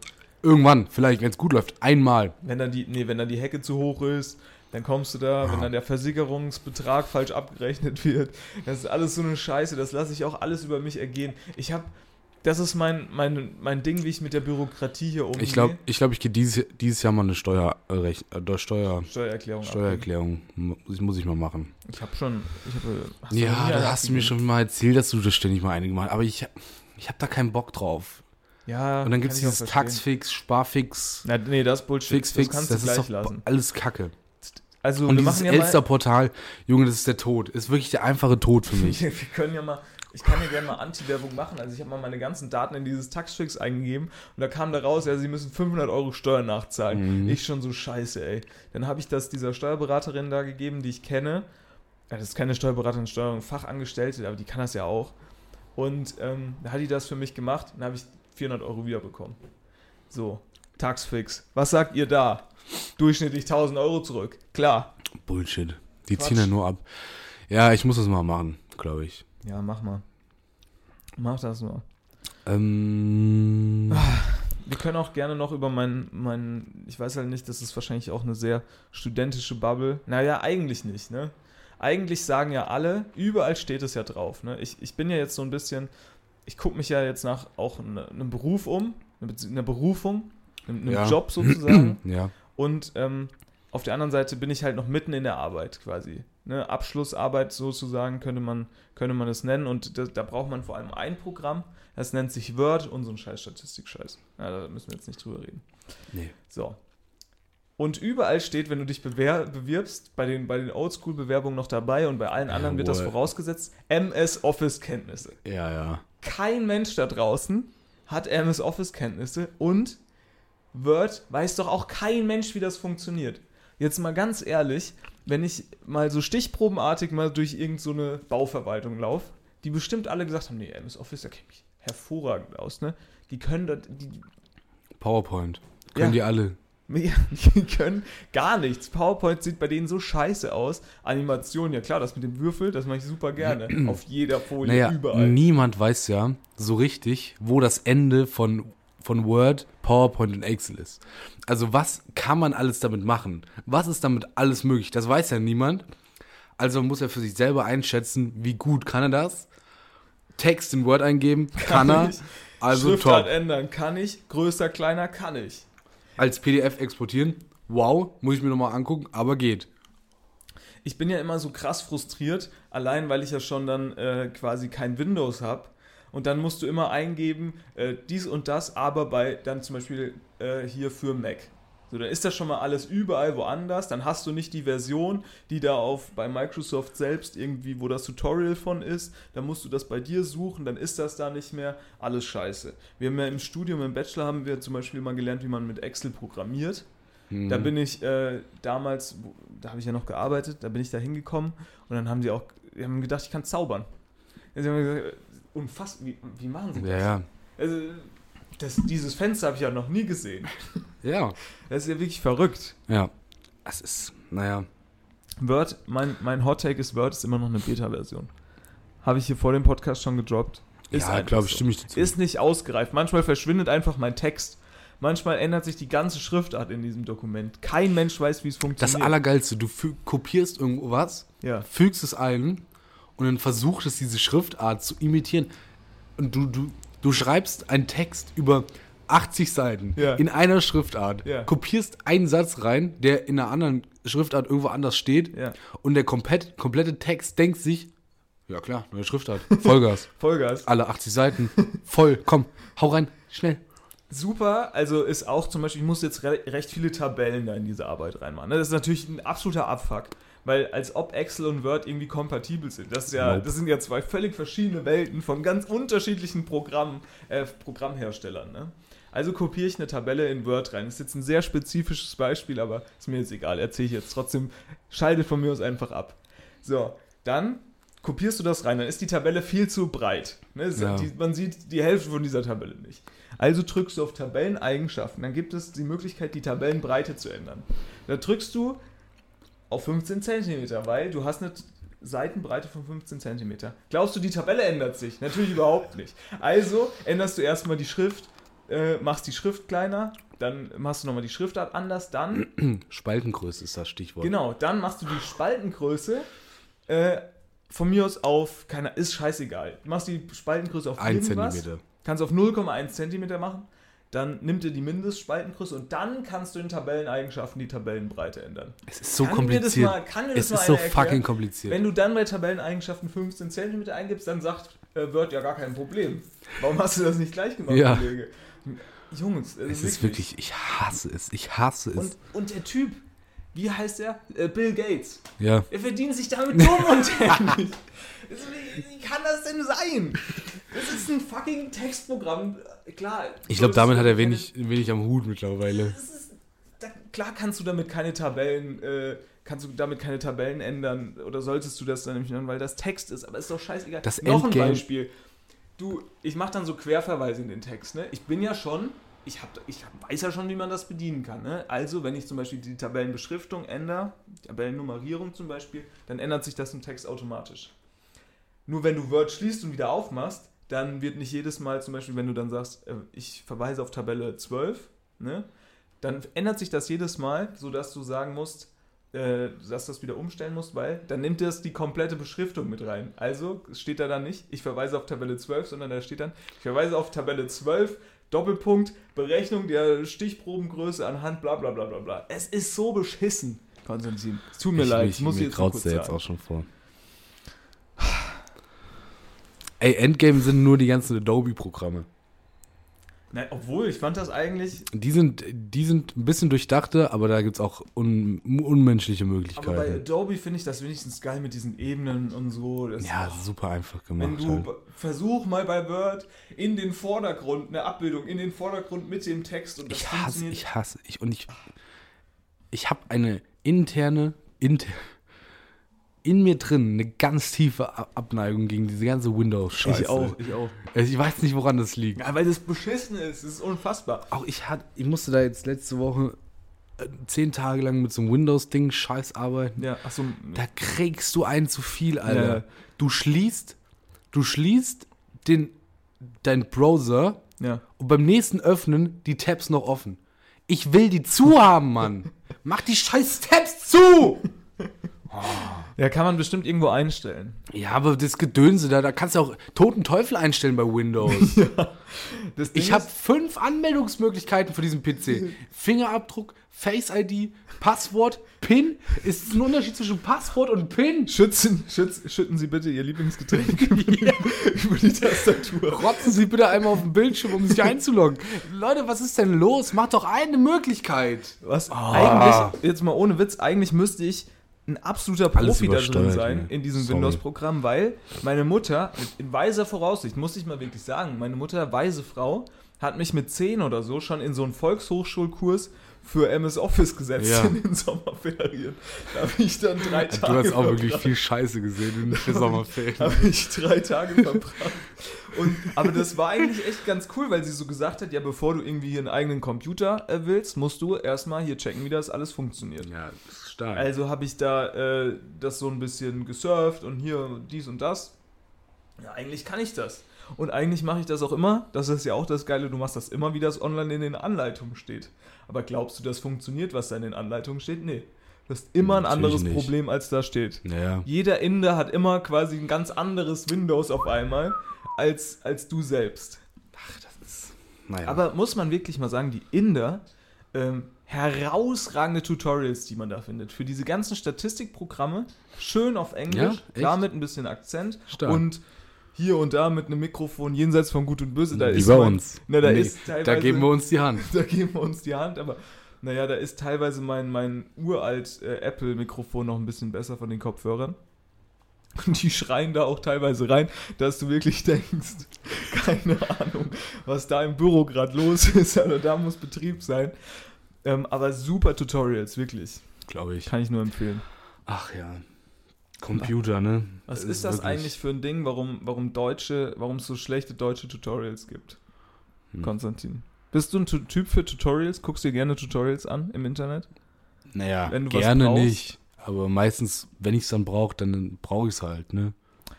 Irgendwann, vielleicht, wenn es gut läuft, einmal. Wenn dann, die, nee, wenn dann die Hecke zu hoch ist, dann kommst du da, wenn dann der Versicherungsbetrag falsch abgerechnet wird. Das ist alles so eine Scheiße, das lasse ich auch alles über mich ergehen. Ich habe, das ist mein, mein, mein Ding, wie ich mit der Bürokratie hier umgehe. Ich glaube, ich, glaub, ich gehe dieses, dieses Jahr mal eine Steuer, äh, äh, Steuer, Steuererklärung. Steuererklärung mu- muss ich mal machen. Ich habe schon. Ich hab, Ja, da hast du mir schon mal erzählt, dass du das ständig mal einige Mal. Aber ich, ich habe da keinen Bock drauf. Ja. Und dann gibt es dieses. Taxfix, Sparfix, Na, nee, das ist Bullshit. Fix, Fix. Das kannst Das du ist gleich doch lassen. alles Kacke. Also, Und wir dieses ja. Elster-Portal, Junge, das ist der Tod. Ist wirklich der einfache Tod für mich. Wir können ja mal. Ich kann ja gerne mal Anti-Werbung machen. Also, ich habe mal meine ganzen Daten in dieses Taxfix eingegeben und da kam da raus, ja, sie müssen 500 Euro Steuern nachzahlen. Mhm. Ich schon so scheiße, ey. Dann habe ich das dieser Steuerberaterin da gegeben, die ich kenne. Ja, das ist keine Steuerberaterin, Steuerung, Fachangestellte, aber die kann das ja auch. Und ähm, da hat die das für mich gemacht. Dann habe ich 400 Euro wiederbekommen. So, Taxfix. Was sagt ihr da? Durchschnittlich 1000 Euro zurück. Klar. Bullshit. Die Quatsch. ziehen ja nur ab. Ja, ich muss das mal machen, glaube ich. Ja, mach mal. Mach das mal. Ähm, Wir können auch gerne noch über meinen, mein, ich weiß halt nicht, das ist wahrscheinlich auch eine sehr studentische Bubble. Naja, eigentlich nicht, ne? Eigentlich sagen ja alle, überall steht es ja drauf, ne? Ich, ich bin ja jetzt so ein bisschen, ich gucke mich ja jetzt nach auch ne- einem Beruf um, einer Berufung, einem, einem Ja. Job sozusagen. ja. Und ähm, auf der anderen Seite bin ich halt noch mitten in der Arbeit quasi. Ne? Abschlussarbeit sozusagen könnte man, könnte man es nennen. Und da, da braucht man vor allem ein Programm. Das nennt sich Word und so ein scheiß Statistik-Scheiß. Ja, da müssen wir jetzt nicht drüber reden. Nee. So. Und überall steht, wenn du dich bewirbst, bei den, bei den Oldschool-Bewerbungen noch dabei und bei allen anderen wird das vorausgesetzt, MS Office-Kenntnisse. Ja, ja. Kein Mensch da draußen hat MS Office-Kenntnisse und Word weiß doch auch kein Mensch, wie das funktioniert. Jetzt mal ganz ehrlich, wenn ich mal so stichprobenartig mal durch irgendeine so eine Bauverwaltung laufe, die bestimmt alle gesagt haben, nee, MS Office, da kenne ich mich hervorragend aus, ne? Die können das, die, PowerPoint. Können Ja. die alle. Ja, die können gar nichts. PowerPoint sieht bei denen so scheiße aus. Animation, ja klar, das mit dem Würfel, das mache ich super gerne. Auf jeder Folie, Naja, überall. niemand weiß ja so richtig, wo das Ende von, von Word, PowerPoint und Excel ist. Also was kann man alles damit machen? Was ist damit alles möglich? Das weiß ja niemand. Also muss er für sich selber einschätzen, wie gut kann er das? Text in Word eingeben, kann, er. ich. Also Schriftart top. ändern kann ich, größer, kleiner kann ich. Als PDF exportieren, wow, muss ich mir nochmal angucken, aber geht. Ich bin ja immer so krass frustriert, allein weil ich ja schon dann äh, quasi kein Windows habe Und dann musst du immer eingeben, äh, dies und das, aber bei dann zum Beispiel äh, hier für Mac. So, dann ist das schon mal alles überall woanders. Dann hast du nicht die Version, die da auf bei Microsoft selbst irgendwie, wo das Tutorial von ist. Dann musst du das bei dir suchen, dann ist das da nicht mehr. Alles scheiße. Wir haben ja im Studium, im Bachelor haben wir zum Beispiel mal gelernt, wie man mit Excel programmiert. Mhm. Da bin ich äh, damals, wo- da habe ich ja noch gearbeitet, da bin ich da hingekommen und dann haben die auch, die haben gedacht, ich kann zaubern. Die haben gesagt, unfassbar, wie, wie machen sie das? Ja, ja. Also, das, dieses Fenster habe ich ja noch nie gesehen. Ja. Das ist ja wirklich verrückt. Ja. Es ist, naja. Word, mein, mein Hot Take ist, Word ist immer noch eine Beta-Version. Habe ich hier vor dem Podcast schon gedroppt. Ist ja, glaube ich, so. stimme ich dazu. Ist nicht ausgereift. Manchmal verschwindet einfach mein Text. Manchmal ändert sich die ganze Schriftart in diesem Dokument. Kein Mensch weiß, wie es das funktioniert. Allergeilste, du kopierst irgendwo was, ja. fügst es ein und dann versucht es, diese Schriftart zu imitieren. Und du, du, du schreibst einen Text über 80 Seiten Ja. in einer Schriftart, Ja. kopierst einen Satz rein, der in einer anderen Schriftart irgendwo anders steht Ja. und der komplett, komplette Text denkt sich, ja klar, neue Schriftart, Vollgas, Vollgas. alle 80 Seiten, voll, komm, hau rein, schnell. Super, also ist auch zum Beispiel, ich muss jetzt re recht viele Tabellen da in diese Arbeit reinmachen. ne? Das ist natürlich ein absoluter Abfuck. Weil als ob Excel und Word irgendwie kompatibel sind. Das, ja, Nope. das sind ja zwei völlig verschiedene Welten von ganz unterschiedlichen Programmen, äh, Programmherstellern. Ne? Also kopiere ich eine Tabelle in Word rein. Das ist jetzt ein sehr spezifisches Beispiel, aber ist mir jetzt egal. Erzähle ich jetzt trotzdem. Schalte von mir aus einfach ab. So, dann kopierst du das rein. Dann ist die Tabelle viel zu breit. Ne? Ja. Die, man sieht die Hälfte von dieser Tabelle nicht. Also drückst du auf Tabelleneigenschaften. Dann gibt es die Möglichkeit, die Tabellenbreite zu ändern. Da drückst du auf 15 cm, weil du hast eine Seitenbreite von 15 cm. Glaubst du, die Tabelle ändert sich? Natürlich überhaupt nicht. Also änderst du erstmal die Schrift, äh, machst die Schrift kleiner, dann machst du nochmal die Schriftart anders, dann Spaltengröße ist das Stichwort. Genau, dann machst du die Spaltengröße äh, von mir aus auf, keiner, ist scheißegal. Du machst die Spaltengröße auf Ein irgendwas, Zentimeter. kannst auf 0,1 Zentimeter machen, dann nimmt dir die Mindestspaltengröße und dann kannst du in Tabelleneigenschaften die Tabellenbreite ändern. Es ist so Kann mir das kompliziert. mal- kann mir das es ist so erklären? fucking kompliziert. Wenn du dann bei Tabelleneigenschaften 15 Zentimeter eingibst, dann sagt äh, Word ja gar kein Problem. Warum hast du das nicht gleich gemacht, Ja. Kollege? Jungs, es ist wirklich, ich hasse es. Ich hasse es. Und, und der Typ, wie heißt er? Äh, Bill Gates. ja. Er verdient sich damit dumm und dämlich. Wie kann das denn sein? Das ist ein fucking Textprogramm. Klar. Ich glaube, damit hat er wenig, wenig am Hut mittlerweile. Ist, da, klar kannst du damit keine Tabellen, äh, kannst du damit keine Tabellen ändern oder solltest du das dann nämlich ändern, weil das Text ist, aber ist doch scheißegal. Das Noch ein Endgame- Beispiel. Du, ich mache dann so Querverweise in den Text, ne? Ich bin ja schon, ich, hab, ich hab, weiß ja schon, wie man das bedienen kann, ne? Also, wenn ich zum Beispiel die Tabellenbeschriftung ändere, Tabellennummerierung zum Beispiel, dann ändert sich das im Text automatisch. Nur wenn du Word schließt und wieder aufmachst, dann wird nicht jedes Mal, zum Beispiel, wenn du dann sagst, äh, ich verweise auf Tabelle 12, ne? dann ändert sich das jedes Mal, sodass du sagen musst, äh, dass du das wieder umstellen musst, weil dann nimmt das die komplette Beschriftung mit rein. Also steht da dann nicht, ich verweise auf Tabelle 12, sondern da steht dann, ich verweise auf Tabelle 12, Doppelpunkt, Berechnung der Stichprobengröße anhand bla bla bla bla bla. Es ist so beschissen, Konstantin. Es tut mir ich, leid, mich, ich muss mir jetzt kurz jetzt auch schon vor. Ey, Endgame sind nur die ganzen Adobe-Programme. Nein, obwohl, ich fand das eigentlich, Die sind, die sind ein bisschen durchdachter, aber da gibt es auch un, unmenschliche aber bei Möglichkeiten. Adobe finde ich das wenigstens geil mit diesen Ebenen und so. Das Ja, super einfach Wenn gemacht. du Halt. versuch mal bei Word in den Vordergrund, eine Abbildung in den Vordergrund mit dem Text und das Ich hasse, ich hasse, ich, und ich, ich habe eine interne, inter, in mir drin eine ganz tiefe Abneigung gegen diese ganze Windows-Scheiße. ich auch, ich auch. Ich weiß nicht, woran das liegt. Ja, weil das beschissen ist, das ist unfassbar. Auch ich hatte, ich musste da jetzt letzte Woche äh, zehn Tage lang mit so einem Windows-Ding scheiß arbeiten. Ja, achso. Da kriegst du einen zu viel, Alter. Ja. Du schließt, du schließt den, dein Browser Ja. und beim nächsten Öffnen die Tabs noch offen. Ich will die zu haben, Mann. Mach die scheiß Tabs zu! Oh. Ja, kann man bestimmt irgendwo einstellen. Ja, aber das Gedönse da, da kannst du auch toten Teufel einstellen bei Windows. Ding Ich habe fünf Anmeldungsmöglichkeiten für diesen PC. Fingerabdruck, Face ID, Passwort, PIN. Ist es ein Unterschied zwischen Passwort und PIN? Schützen, schütz, schütten Sie bitte Ihr Lieblingsgetränk über, die, über die Tastatur. Rotzen Sie bitte einmal auf den Bildschirm, um sich einzuloggen. Leute, was ist denn los? Macht doch eine Möglichkeit. Was Ah. eigentlich, jetzt mal ohne Witz, eigentlich müsste ich ein absoluter Profi da drin sein in diesem. Windows-Programm, weil meine Mutter, in weiser Voraussicht, muss ich mal wirklich sagen, meine Mutter, weise Frau, hat mich mit 10 oder so schon in so einen Volkshochschulkurs für MS Office gesetzt Ja. in den Sommerferien. Da habe ich dann drei Du Tage hast auch wirklich viel Scheiße gesehen in der Sommerferien. habe ich drei Tage verbracht. Und, aber das war eigentlich echt ganz cool, weil sie so gesagt hat, ja, bevor du irgendwie hier einen eigenen Computer äh, willst, musst du erstmal hier checken, wie das alles funktioniert. Ja, das stark. Also habe ich da äh, das so ein bisschen gesurft und hier dies und das. Ja, eigentlich kann ich das. Und eigentlich mache ich das auch immer. Das ist ja auch das Geile, du machst das immer, wie das online in den Anleitungen steht. Aber glaubst du, das funktioniert, was da in den Anleitungen steht? Nee. Du hast immer ein Natürlich anderes nicht. Problem, als da steht. naja. Jeder Inder hat immer quasi ein ganz anderes Windows auf einmal als, als du selbst. Naja. Aber muss man wirklich mal sagen, die Inder, ähm, herausragende Tutorials, die man da findet. Für diese ganzen Statistikprogramme, schön auf Englisch, Ja, echt? klar mit ein bisschen Akzent Stark. und hier und da mit einem Mikrofon jenseits von Gut und Böse. Da Wie ist bei mein- uns. Ne, da Nee, ist teilweise, da geben wir uns die Hand. da geben wir uns die Hand, aber naja, da ist teilweise mein, mein uralt äh, Apple-Mikrofon noch ein bisschen besser von den Kopfhörern. Und die schreien da auch teilweise rein, dass du wirklich denkst, keine Ahnung, was da im Büro gerade los ist, aber da muss Betrieb sein. Ähm, aber super Tutorials, wirklich. Glaube ich. Kann ich nur empfehlen. Ach ja. Computer, ne? Was ist das wirklich- eigentlich für ein Ding, warum, warum deutsche, warum es so schlechte deutsche Tutorials gibt? Hm. Konstantin. Bist du ein Tu- Typ für Tutorials? Guckst dir gerne Tutorials an im Internet? Naja, du gerne brauchst? nicht. Aber meistens, wenn ich es dann brauche, dann brauche ich es halt, ne?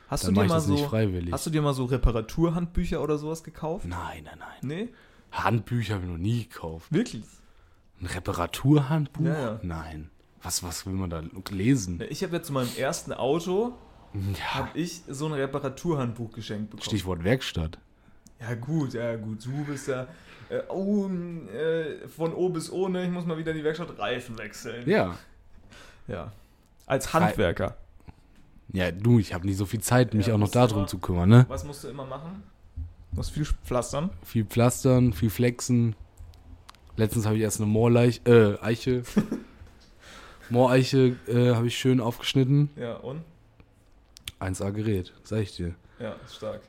Hast Dann du dir mal so freiwillig. Hast du dir mal so Reparaturhandbücher oder sowas gekauft? nein, nein, nein. Nee? Handbücher habe ich noch nie gekauft. Wirklich? Ein Reparaturhandbuch? Ja, ja. Nein. Was, was will man da lesen? Ich habe jetzt zu meinem ersten Auto Ja, habe ich so ein Reparaturhandbuch geschenkt bekommen. Stichwort Werkstatt. Ja gut, ja gut, du bist ja äh, oh, äh, von O bis O, ne, ich muss mal wieder in die Werkstatt Reifen wechseln. Ja. Ja. Als Handwerker. Ja, du, ich habe nicht so viel Zeit, mich Ja, auch noch darum immer- zu kümmern, ne? Was musst du immer machen? Du musst viel pflastern. Viel Pflastern, viel Flexen. Letztens habe ich erst eine Moorleich, äh, Eiche. Mooreiche äh, habe ich schön aufgeschnitten. Ja, und? 1A Gerät, sag ich dir. Ja, stark.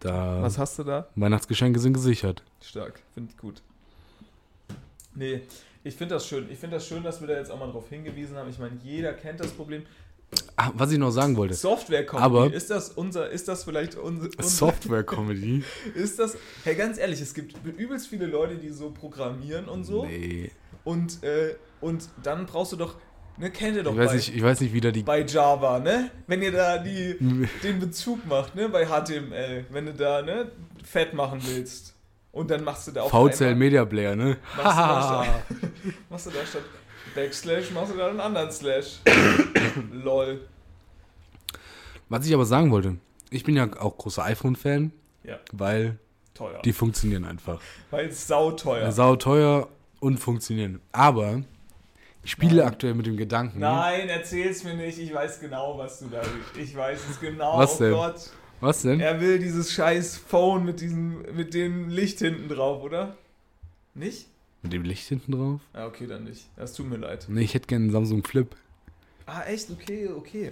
Da Was hast du da? Weihnachtsgeschenke sind gesichert. Stark, finde ich gut. Nee, ich finde das schön. Ich finde das schön, dass wir da jetzt auch mal drauf hingewiesen haben. Ich meine, jeder kennt das Problem. Ah, was ich noch sagen wollte. Software Aber- ist das unser, ist das vielleicht unser, unser Software-Comedy. ist das, hey, ganz ehrlich, es gibt übelst viele Leute, die so programmieren und so. Nee. Und, äh, und dann brauchst du doch, ne, kennt ihr doch Ich weiß, bei, nicht, ich weiß nicht, wie da die. bei Java, ne? Wenn ihr da die, den Bezug macht, ne, bei HTML, wenn du da, ne, fett machen willst. Und dann machst du da auf VCL Media Player, ne? Machst du, da statt, machst du da statt Backslash, machst du da einen anderen Slash. Lol. Was ich aber sagen wollte, ich bin ja auch großer iPhone-Fan, Ja, weil teuer. die funktionieren einfach. Weil es sauteuer. Sau teuer und funktionieren. Aber ich spiele aktuell mit dem Gedanken. Nein, erzähl's mir nicht. Ich weiß genau, was du da willst. Ich weiß es genau. Was oh denn? Gott. Was denn? Er will dieses scheiß Phone mit diesem, mit dem Licht hinten drauf, oder? Nicht? Mit dem Licht hinten drauf? Ah, okay, dann nicht. Das tut mir leid. Nee, ich hätte gerne einen Samsung Flip. Ah, echt? Okay, okay.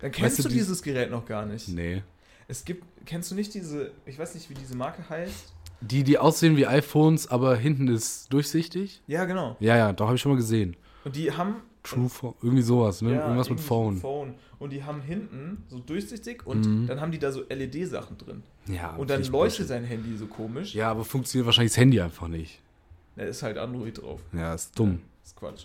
Dann kennst du, du die- dieses Gerät noch gar nicht. Nee. Es gibt, kennst du nicht diese, ich weiß nicht, wie diese Marke heißt? Die, die aussehen wie iPhones, aber hinten ist durchsichtig? Ja, genau. Ja, ja, doch habe ich schon mal gesehen. Und die haben True Phone, irgendwie sowas, ne? Ja, Irgendwas mit Phone. Phone. Und die haben hinten so durchsichtig und Mhm. dann haben die da so LED-Sachen drin. Ja, Und dann leuchtet sein Handy so komisch. Ja, aber funktioniert wahrscheinlich das Handy einfach nicht. Da ist halt Android drauf. Ja, ist dumm. Das ist Quatsch.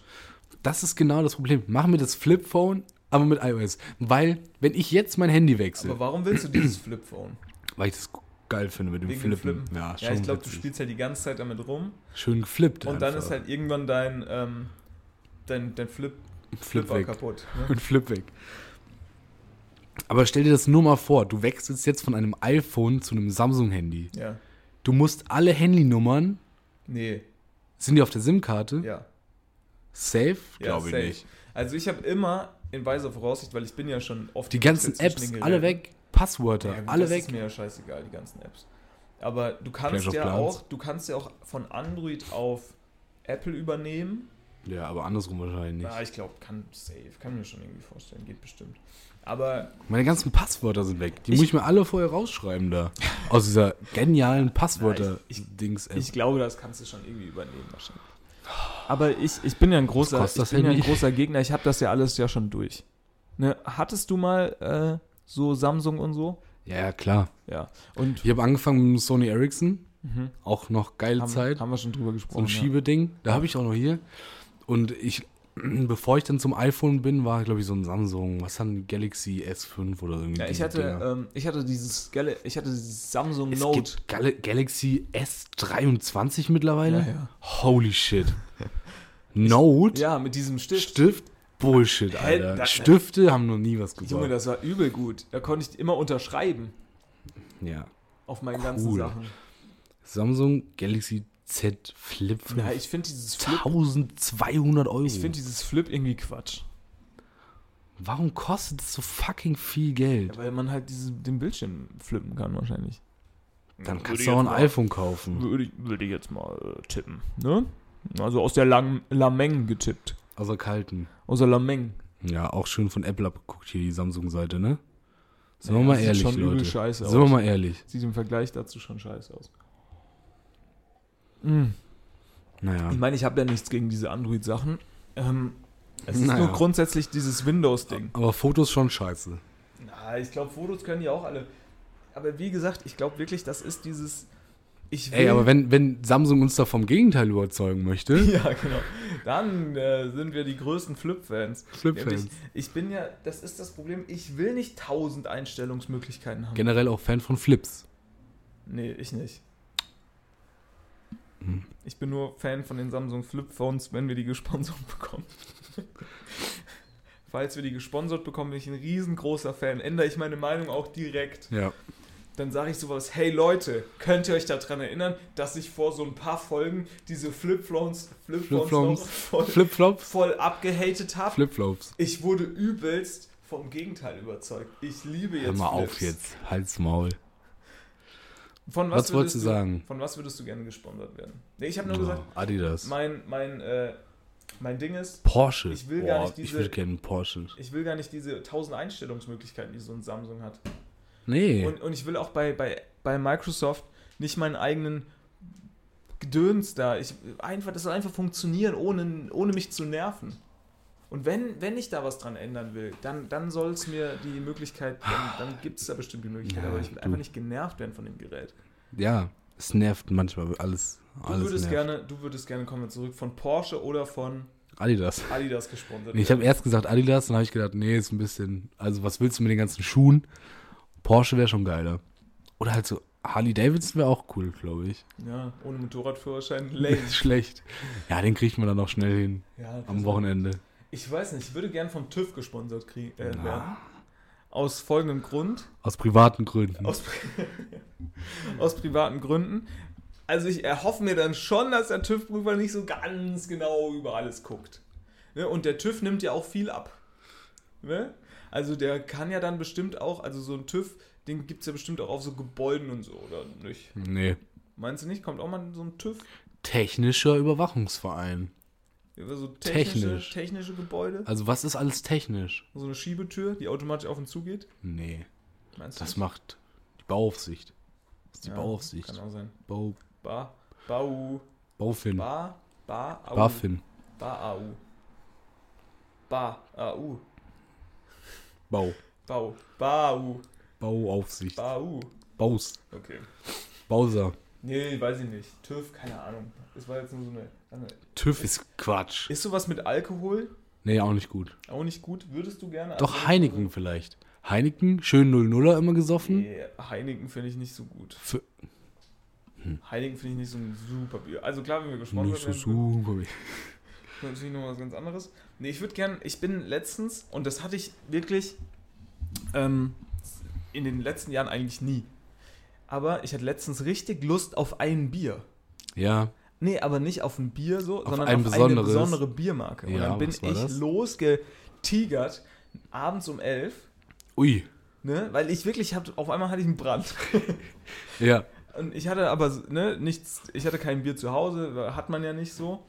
Das ist genau das Problem. Machen wir das Flip-Phone, aber mit iOS. Weil, wenn ich jetzt mein Handy wechsle, Aber warum willst du dieses Flip-Phone? weil ich das geil finde mit dem Wegen Flippen. Flippen? Ja, Ja, ich glaube, du spielst halt die ganze Zeit damit rum. Schön geflippt. Und dann einfach. ist halt irgendwann dein, ähm, dein, dein Flip, Flip Flipper weg. kaputt. Ne? Und Flip weg. Aber stell dir das nur mal vor, du wechselst jetzt von einem iPhone zu einem Samsung-Handy. Ja. Du musst alle Handynummern, Nee, sind die auf der SIM-Karte? ja. Safe? ja Glaube ich safe. nicht. Also ich habe immer in weiser Voraussicht, weil ich bin ja schon oft Die ganzen Apps, alle weg. Passwörter, Ja, gut, alle das weg. ist mir ja scheißegal, die ganzen Apps. Aber du kannst Clash ja auch, du kannst ja auch von Android auf Apple übernehmen. Ja, aber andersrum wahrscheinlich nicht. Ja, ich glaube, kann safe, kann mir schon irgendwie vorstellen, geht bestimmt. Aber Meine ganzen Passwörter sind weg. Die Ich- muss ich mir alle vorher rausschreiben da. Aus dieser genialen ich- Passwörter-Dings-App. ich glaube, das kannst du schon irgendwie übernehmen wahrscheinlich. Aber ich, ich bin ja ein großer, ich bin ja ein großer Gegner. Ich habe das ja alles ja schon durch. Ne? Hattest du mal äh, so Samsung und so? Ja, ja, klar. Ja. Und Ich habe angefangen mit dem Sony Ericsson. mhm. Auch noch geile haben, Zeit. haben wir schon drüber So gesprochen. ein Schiebeding. Da habe ich auch noch hier. Und ich, bevor ich dann zum iPhone bin, war, glaube ich, so ein Samsung. Was dann Galaxy S5 oder irgendwie. Ja, ich hatte, ähm, ich hatte dieses Gal ich hatte dieses Samsung es Note. gibt Gal Galaxy S23 mittlerweile. Ja, ja. Holy shit. Note? Ja, mit diesem Stift. Stift? Bullshit, Alter. das- Stifte haben noch nie was gebracht. Junge, das war übel gut. Da konnte ich immer unterschreiben ja. auf meinen ganzen Cool. Sachen. Samsung Galaxy Z Flip 5. Ja, ich finde dieses Flip, 1200 Euro. ich finde dieses Flip irgendwie Quatsch. Warum kostet es so fucking viel Geld? Ja, weil man halt diese, den Bildschirm flippen kann wahrscheinlich. Dann kannst du auch ein mal- iPhone kaufen. Würde ich, würde ich jetzt mal äh, tippen. Ne? Also aus der Lang Lameng getippt. Außer kalten. Aus der Lameng. Ja, auch schön von Apple abgeguckt hier die Samsung-Seite, ne? Sind Ja, wir mal sieht ehrlich, schon übel Leute. Sind wir aus. mal ehrlich. Sieht im Vergleich dazu schon scheiße aus. Mm. Naja. Ich meine, ich habe ja nichts gegen diese Android-Sachen. Ähm, es ist Naja. nur grundsätzlich dieses Windows-Ding. Aber Fotos schon scheiße. Na, ich glaube, Fotos können die auch alle. Aber wie gesagt, ich glaube wirklich, das ist dieses. Ich will, Ey, aber wenn, wenn Samsung uns da vom Gegenteil überzeugen möchte, Ja, genau. Dann äh, sind wir die größten Flip-Fans. Flip-Fans. Ich bin ja, das ist das Problem, ich will nicht tausend Einstellungsmöglichkeiten haben. generell auch Fan von Flips. Nee, ich nicht. Hm. Ich bin nur Fan von den Samsung Flip Phones, wenn wir die gesponsert bekommen. Falls wir die gesponsert bekommen, bin ich ein riesengroßer Fan. Ändere ich meine Meinung auch direkt. Ja. Dann sage ich sowas, hey Leute, könnt ihr euch daran erinnern, dass ich vor so ein paar Folgen diese Flip-Phones Flip Flip-Flops. noch voll, Flipflops? voll abgehatet habe? Flipflops. Ich wurde übelst vom Gegenteil überzeugt. Ich liebe jetzt Hör mal auf Flips. jetzt. Halt's Maul. Von Was wolltest würdest du sagen? Von was würdest du gerne gesponsert werden? Nee, ich habe nur Oh, gesagt, Adidas. mein, mein, äh, mein Ding ist, Porsche. ich will gar nicht ich diese- würde gerne einen Porsche. ich will gar nicht diese tausend Einstellungsmöglichkeiten, die so ein Samsung hat. Nee. Und, und ich will auch bei, bei, bei Microsoft nicht meinen eigenen Gedöns da. Ich, einfach, das soll einfach funktionieren, ohne, ohne mich zu nerven. Und wenn, wenn ich da was dran ändern will, dann, dann soll es mir die Möglichkeit, dann, dann gibt es da bestimmt die Möglichkeit, Ja, aber ich will du- einfach nicht genervt werden von dem Gerät. ja, es nervt manchmal alles. Du alles würdest, nervt. gerne, du würdest gerne, kommen wir zurück, von Porsche oder von Adidas. Adidas gesponsert Nee, Ich habe erst gesagt Adidas, dann habe ich gedacht, nee, ist ein bisschen. Also, was willst du mit den ganzen Schuhen? Porsche wäre schon geiler. Oder halt so Harley Davidson wäre auch cool, glaube ich. Ja, ohne Motorradführerschein, lame. Schlecht. Ja, den kriegt man dann auch schnell hin Ja, am Wochenende. Ich weiß nicht, ich würde gern vom TÜV gesponsert kriegen, äh, Na? werden. Aus folgendem Grund. Aus privaten Gründen. Aus, aus privaten Gründen. Also ich erhoffe mir dann schon, dass der TÜV-Prüfer nicht so ganz genau über alles guckt. Ne? Und der TÜV nimmt ja auch viel ab. Ne? Also der kann ja dann bestimmt auch, also so ein TÜV, den gibt es ja bestimmt auch auf so Gebäuden und so, oder nicht? Nee. Meinst du nicht? Kommt auch mal so ein TÜV? Technischer Überwachungsverein. Über so technische, Technisch. technische Gebäude? Also, was ist alles technisch? So eine Schiebetür, die automatisch auf und zu geht? Nee. Meinst du? Das nicht? macht die Bauaufsicht. Das ist die Ja, Bauaufsicht. Kann auch sein. Bau, Ba, Bau, Baufin. Ba, Ba, Au. Bafin. Ba, Au. Ba, Au. Bau. Bau, Bau, Bauaufsicht. Bau. Baus. Okay. Bowser. Nee, weiß ich nicht. TÜV, keine Ahnung. Das war jetzt nur so eine. TÜV ist Quatsch. Ist sowas mit Alkohol Nee, auch nicht gut. auch nicht gut? Würdest du gerne? Doch Also, Heineken vielleicht. Heineken, schön 0-0er immer gesoffen. Nee, Heineken finde ich nicht so gut. Für, Heineken finde ich nicht so ein super Bier. Also klar, wenn wir gesponsert nicht so super. ist natürlich noch was ganz anderes. Nee, ich würde gern, ich bin letztens, und das hatte ich wirklich Ähm, in den letzten Jahren eigentlich nie. Aber ich hatte letztens richtig Lust auf ein Bier. Ja. Nee, aber nicht auf ein Bier so, Auf sondern ein auf besonderes. eine besondere Biermarke. Und Ja, dann bin ich das? losgetigert, abends um elf, Ui. ne? weil ich wirklich, hab, auf einmal hatte ich einen Brand. Ja. Und ich hatte aber ne, nichts, ich hatte kein Bier zu Hause, hat man ja nicht so.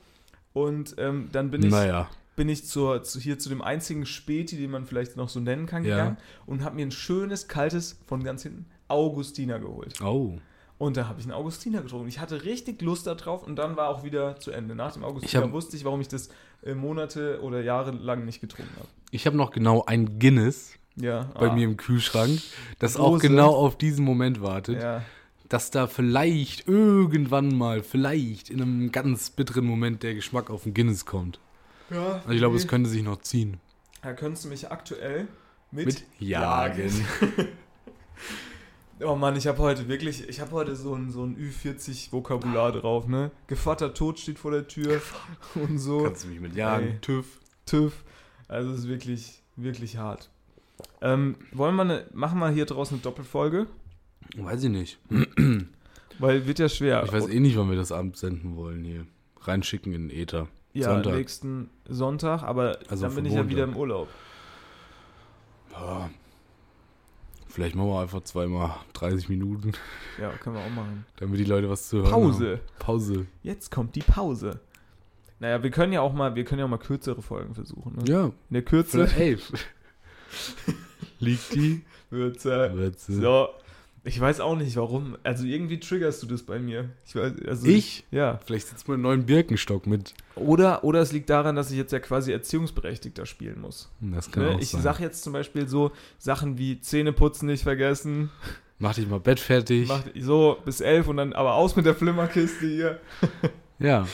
Und ähm, dann bin ich, Naja. bin ich zur, zu, hier zu dem einzigen Späti, den man vielleicht noch so nennen kann, Ja. gegangen und habe mir ein schönes, kaltes, von ganz hinten, Augustiner geholt. Oh. Und da habe ich einen Augustiner getrunken. Ich hatte richtig Lust darauf und dann war auch wieder zu Ende. Nach dem Augustiner hab- wusste ich, warum ich das äh, Monate oder Jahre lang nicht getrunken habe. Ich habe noch genau ein Guinness Ja. bei ah, mir im Kühlschrank, das auch Dose. genau auf diesen Moment wartet, Ja. dass da vielleicht irgendwann mal, vielleicht in einem ganz bitteren Moment der Geschmack auf den Guinness kommt. ja Also ich glaube, es könnte sich noch ziehen. Da könntest du mich aktuell mit, Mit Jagen. Oh Mann, ich habe heute wirklich, ich habe heute so ein, so ein Ü40-Vokabular drauf, ne? Gevatter Tod steht vor der Tür und so. Kannst du mich mit jagen? Ey. TÜV. TÜV. Also es ist wirklich, wirklich hart. Ähm, wollen wir eine, machen wir hier draußen eine Doppelfolge? Weiß ich nicht. Weil wird ja schwer. Ich weiß eh nicht, wann wir das Abend senden wollen hier. Reinschicken in den Äther. ja, Sonntag. nächsten Sonntag, aber Also dann bin ich ja wieder im Urlaub. Ja. Vielleicht machen wir einfach zweimal 30 Minuten, Ja, können wir auch machen. damit die Leute was zu hören Pause. haben. Pause. Jetzt kommt die Pause. Naja, wir können ja auch mal, wir können ja mal kürzere Folgen versuchen. Ne? Ja. In der Kürze. Liegt die? Würze. Würze. So. Ich weiß auch nicht warum. Also irgendwie triggerst du das bei mir. Ich weiß, also Ich? Ja. Vielleicht sitzt man einen neuen Birkenstock mit. Oder, oder es liegt daran, dass ich jetzt ja quasi Erziehungsberechtigter spielen muss. Das kann Ne? auch Ich sein. sag jetzt zum Beispiel so Sachen wie Zähneputzen nicht vergessen. Mach dich mal Bett fertig. Mach so bis elf und dann aber aus mit der Flimmerkiste hier. Ja.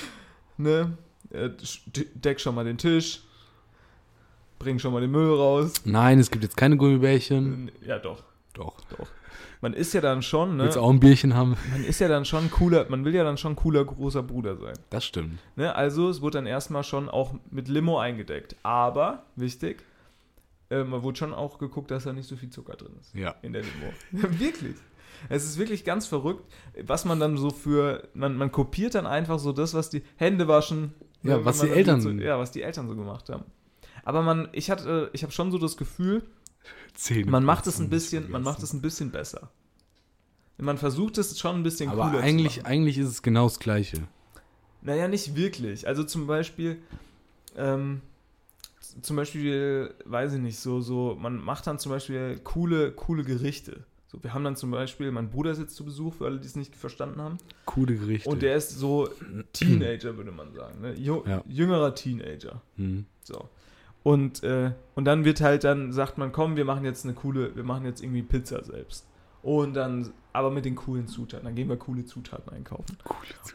Ne? Äh, Deck schon mal den Tisch. Bring schon mal den Müll raus. Nein, es gibt jetzt keine Gummibärchen. Ja, doch. Doch. Man ist ja dann schon, ne? Willst auch ein Bierchen haben? Man ist ja dann schon cooler, man will ja dann schon cooler großer Bruder sein. Das stimmt. Ne? Also es wurde dann erstmal schon auch mit Limo eingedeckt. Aber, wichtig, äh, man wurde schon auch geguckt, dass da nicht so viel Zucker drin ist Ja. in der Limo. Ja, wirklich. Es ist wirklich ganz verrückt, was man dann so für, man, man kopiert dann einfach so das, was die Hände waschen. Ja, ne, was wenn die Eltern- So, ja, was die Eltern so gemacht haben. Aber man, ich hatte, ich habe schon so das Gefühl, Zehn. man macht es ein bisschen, man macht es ein bisschen besser. Man versucht es schon ein bisschen Aber cooler zu eigentlich, machen. eigentlich ist es genau das Gleiche. Naja, nicht wirklich. Also zum Beispiel, ähm, zum Beispiel, weiß ich nicht, so, so, man macht dann zum Beispiel coole, coole Gerichte. So, wir haben dann zum Beispiel, mein Bruder ist jetzt zu Besuch, für alle, die es nicht verstanden haben. Coole Gerichte. Und der ist so Teenager, würde man sagen. Ne? Ju Ja. Jüngerer Teenager. Hm. So. Und, äh, und dann wird halt, dann sagt man, komm, wir machen jetzt eine coole, wir machen jetzt irgendwie Pizza selbst. Und dann, aber mit den coolen Zutaten. Dann gehen wir coole Zutaten einkaufen.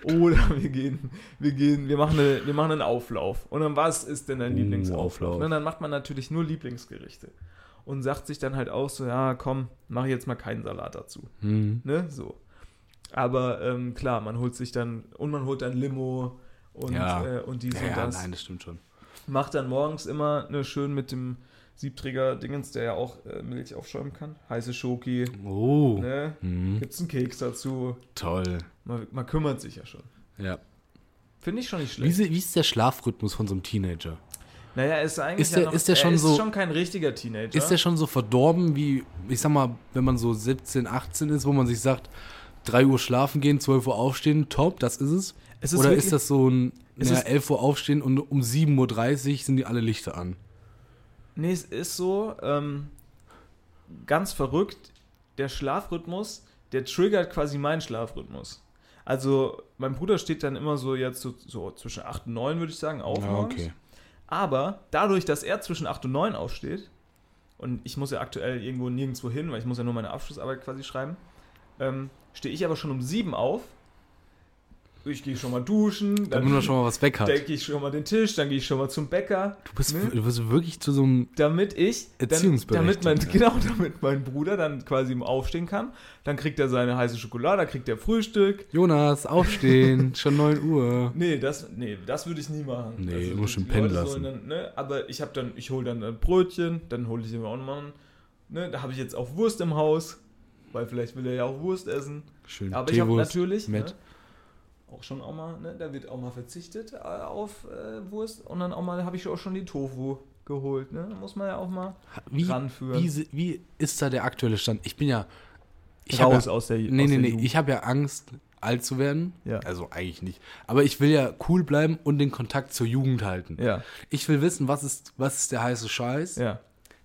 Coole Oder wir gehen, wir gehen, wir machen, eine, wir machen einen Auflauf. Und dann, was ist denn dein Oh, Lieblingsauflauf? Auflauf. Und dann macht man natürlich nur Lieblingsgerichte. Und sagt sich dann halt auch so, ja, komm, mach jetzt mal keinen Salat dazu. Hm. Ne, so. Aber ähm, klar, man holt sich dann, und man holt dann Limo und, Ja. äh, und dies Ja, und ja, das. nein, das stimmt schon. Macht dann morgens immer ne, schön mit dem Siebträger-Dingens, der ja auch äh, Milch aufschäumen kann. Heiße Schoki, Oh. ne? Hm. Gibt's einen Keks dazu. Toll. Man, man kümmert sich ja schon. Ja. Finde ich schon nicht Wie schlecht. ist, wie ist der Schlafrhythmus von so einem Teenager? Naja, er ist eigentlich Ist der- ja noch, ist der er schon ist so- schon kein richtiger Teenager. Ist der schon so verdorben wie, ich sag mal, wenn man so 17, 18 ist, wo man sich sagt, 3 Uhr schlafen gehen, 12 Uhr aufstehen, top, das ist es? Es ist Oder wirklich- ist das so ein, Es naja, ist- 11 Uhr aufstehen und um 7.30 Uhr sind die alle Lichter an? Nee, es ist so, ähm, ganz verrückt, der Schlafrhythmus, der triggert quasi meinen Schlafrhythmus. Also, mein Bruder steht dann immer so jetzt so, so zwischen 8 und 9, würde ich sagen, auf Ja, okay. Aber dadurch, dass er zwischen 8 und 9 aufsteht, und ich muss ja aktuell irgendwo nirgendwo hin, weil ich muss ja nur meine Abschlussarbeit quasi schreiben, ähm, stehe ich aber schon um 7 auf. Ich gehe schon mal duschen, Damit man schon mal was weg hat. decke ich schon mal den Tisch, dann gehe ich schon mal zum Bäcker. Du bist, Ne? du bist wirklich zu so einem damit ich, dann, damit mein, genau, damit mein Bruder dann quasi im Aufstehen kann. Dann kriegt er seine heiße Schokolade, dann kriegt er Frühstück. Jonas, aufstehen, schon 9 Uhr. Nee, das, nee, das würde ich nie machen. Nee, Also, schön die pennen lassen. Dann, ne, aber ich habe dann, ich hole dann ein Brötchen, dann hole ich immer auch nochmal ein Ne, da habe ich jetzt auch Wurst im Haus, weil vielleicht will er ja auch Wurst essen. Schön. Aber ich habe natürlich mit. ne, auch schon auch mal, ne, da wird auch mal verzichtet äh, auf äh, Wurst und dann auch mal habe ich auch schon die Tofu geholt. Ne? Da muss man ja auch mal Wie, ranführen. wie, wie ist da der aktuelle Stand? Ich bin ja. Ich raus ja, aus der Nee, aus nee, nee. Ich habe ja Angst, alt zu werden. Ja. Also eigentlich nicht. Aber ich will ja cool bleiben und den Kontakt zur Jugend halten. Ja, Ich will wissen, was ist, was ist der heiße Scheiß? ja.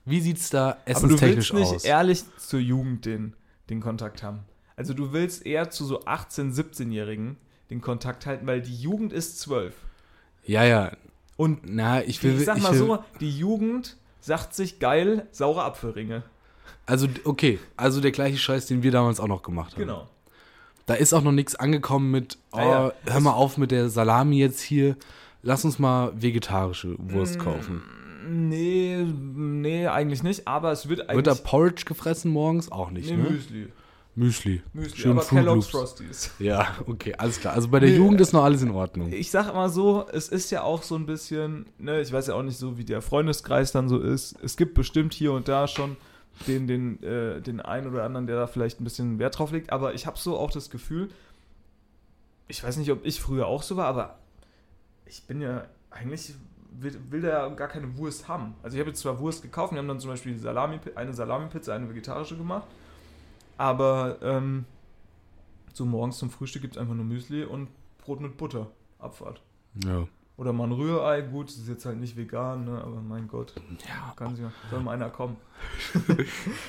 Wie sieht's da Aber du essenstechnisch willst nicht aus? ehrlich zur Jugend den, den Kontakt haben. Also du willst eher zu so 18-, 17-Jährigen den Kontakt halten, weil die Jugend ist 12. Ja, ja. Und Na, ich will. ich sag ich mal will, so, die Jugend sagt sich geil, saure Apfelringe. Also, okay. Also der gleiche Scheiß, den wir damals auch noch gemacht haben. Genau. Da ist auch noch nichts angekommen mit, oh, Ja, ja. hör mal auf mit der Salami jetzt hier. Lass uns mal vegetarische Wurst Mm, kaufen. Nee, nee, eigentlich nicht, aber es wird eigentlich Wird da Porridge gefressen morgens? Auch nicht, nee, ne? Müsli. Müsli. Müsli, Schön aber Fruit Kellogg's. Frosties. Ja, okay, alles klar. Also bei der Nee, Jugend ist noch alles in Ordnung. Ich sag mal so, es ist ja auch so ein bisschen, ne, ich weiß ja auch nicht so, wie der Freundeskreis dann so ist. Es gibt bestimmt hier und da schon den, den, äh, den einen oder anderen, der da vielleicht ein bisschen Wert drauf legt, aber ich habe so auch das Gefühl, ich weiß nicht, ob ich früher auch so war, aber ich bin ja eigentlich, will, will ja gar keine Wurst haben. Also ich habe jetzt zwar Wurst gekauft, wir haben dann zum Beispiel Salami, eine Salami-Pizza, eine vegetarische gemacht, aber ähm, so morgens zum Frühstück gibt es einfach nur Müsli und Brot mit Butter. Abfahrt. Ja. Oder mal ein Rührei, gut, das ist jetzt halt nicht vegan, ne, aber mein Gott, ja. kann sich, soll mal einer kommen.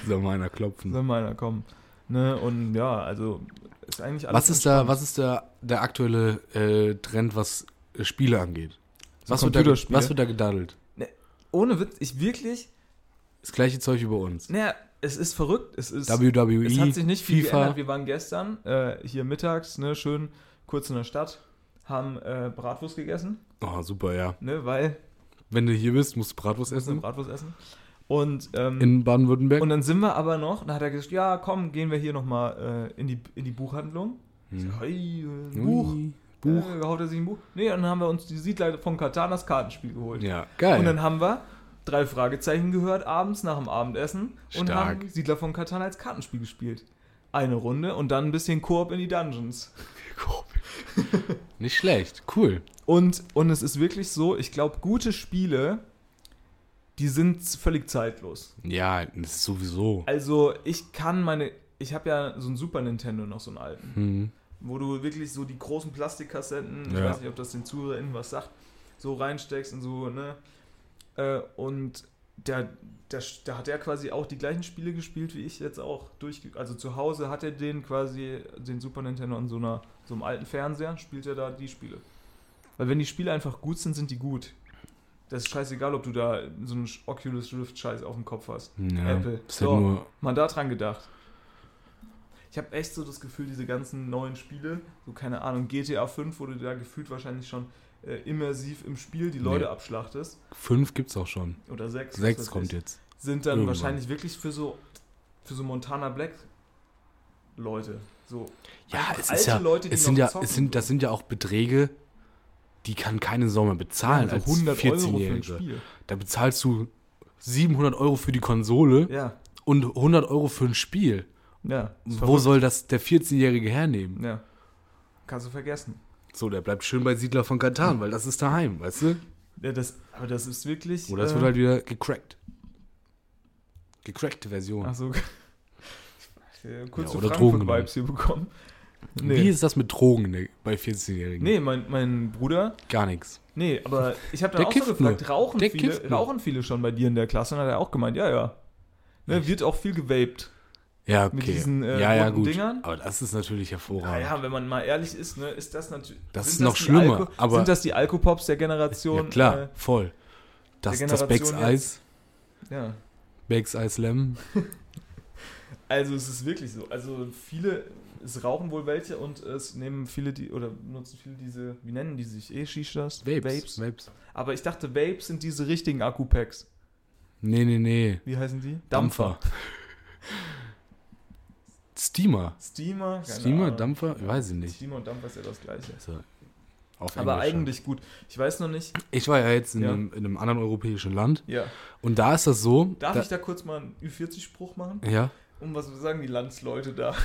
Soll mal einer klopfen. Soll mal einer kommen. Ne, und ja, also ist eigentlich alles Was ist da, was ist da der aktuelle äh, Trend, was Spiele angeht? So Was wird, da, was wird da gedaddelt? Ohne Witz, ich wirklich, Das gleiche Zeug über uns. naja, es ist verrückt, es ist, WWE, es hat sich nicht viel FIFA. geändert. Wir waren gestern äh, hier mittags, ne, schön kurz in der Stadt, haben äh, Bratwurst gegessen, Oh, super, ja. ne, weil Wenn du hier bist, musst du Bratwurst essen. Bratwurst essen. Und, ähm, In Baden-Württemberg. Und dann sind wir aber noch, dann hat er gesagt, ja, komm, gehen wir hier nochmal äh, in, die, in die Buchhandlung. Ich Hm. so, hey, Buch. Ui, Buch. Äh, haut er sich ein Buch? Nee, und dann haben wir uns die Siedler von Katan das Kartenspiel geholt. Ja, geil. Und dann haben wir drei Fragezeichen gehört abends nach dem Abendessen und Stark. haben Siedler von Katan als Kartenspiel gespielt. Eine Runde und dann ein bisschen Koop in die Dungeons. Nicht schlecht. Cool. Und, und es ist wirklich so, ich glaube, gute Spiele, die sind völlig zeitlos. Ja, das ist sowieso. Also ich kann meine, ich habe ja so ein Super Nintendo noch so einen alten. Hm. Wo du wirklich so die großen Plastikkassetten, ich Ja. weiß nicht, ob das den ZuhörerInnen was sagt, so reinsteckst und so, ne? Äh, und der, der, da hat er quasi auch die gleichen Spiele gespielt, wie ich jetzt auch durch. Also zu Hause hat er den quasi, den Super Nintendo an so, einer, so einem alten Fernseher, spielt er da die Spiele. Weil wenn die Spiele einfach gut sind, sind die gut. Das ist scheißegal, ob du da so einen Oculus Rift Scheiß auf dem Kopf hast. Ja, Apple. Halt So. nur, Mal da dran gedacht. Ich habe echt so das Gefühl, diese ganzen neuen Spiele, so keine Ahnung, GTA 5, wo du da gefühlt wahrscheinlich schon äh, immersiv im Spiel die Leute Nee. abschlachtest, fünf gibt's auch schon. oder sechs, Sechs kommt ich, jetzt. sind dann Irgendwann. wahrscheinlich wirklich für so, für so Montana Black Leute. So Ja, es alte ist ja, Leute, die es sind ja, es sind, das sind ja auch Beträge, die kann keine Sau mehr bezahlen Ja, als so 100 Euro für ein 14-Jährige. Spiel. Da bezahlst du 700 Euro für die Konsole Ja, und 100 Euro für ein Spiel. Ja. Wo soll das der 14-Jährige hernehmen? Ja. Kannst du vergessen. So, der bleibt schön bei Siedler von Katan, weil das ist daheim, weißt du? Ja, das, aber das ist wirklich. Oder es äh, wird halt wieder gecrackt. Gecrackte Version. Ach so. Ja, oder Frankfurt-Vibes hier bekommen. Wie ist das mit Drogen ne, bei 14-Jährigen? Nee, mein, mein Bruder, Gar nichts. nee, aber ich habe dann auch so gefragt, nur. rauchen Der viele, rauchen viele schon bei dir in der Klasse? Und hat er auch gemeint, ja, ja. Ne, wird auch viel gewaped. Ja, okay. Mit diesen, äh, ja, ja, gut. Dingern? Aber das ist natürlich hervorragend. Naja, wenn man mal ehrlich ist, ne, ist das natürlich. Das ist noch die schlimmer, Alko, aber- sind das die Alkopops der Generation? Ja, klar, Äh, voll. Das, das Becks Eis, ja. Becks Eis Lemon. Also es ist wirklich so. Also viele, es rauchen wohl welche und es nehmen viele die, oder benutzen viele diese, wie nennen die sich? Eh Shishas? Vapes. Vapes. Aber ich dachte, Vapes sind diese richtigen Akku-Packs. Nee, nee, nee. Wie heißen die? Dampfer. Steamer. Steamer? Keine Steamer, Ahnung. Dampfer? Weiß ich nicht. Steamer und Dampfer ist ja das gleiche. So. auf Aber Englisch. eigentlich gut. Ich weiß noch nicht. Ich war ja jetzt in, Ja. Einem, in einem anderen europäischen Land Ja. und da ist das so. Darf da, ich da kurz mal einen Ü40-Spruch machen? Ja. Um was sagen die Landsleute da?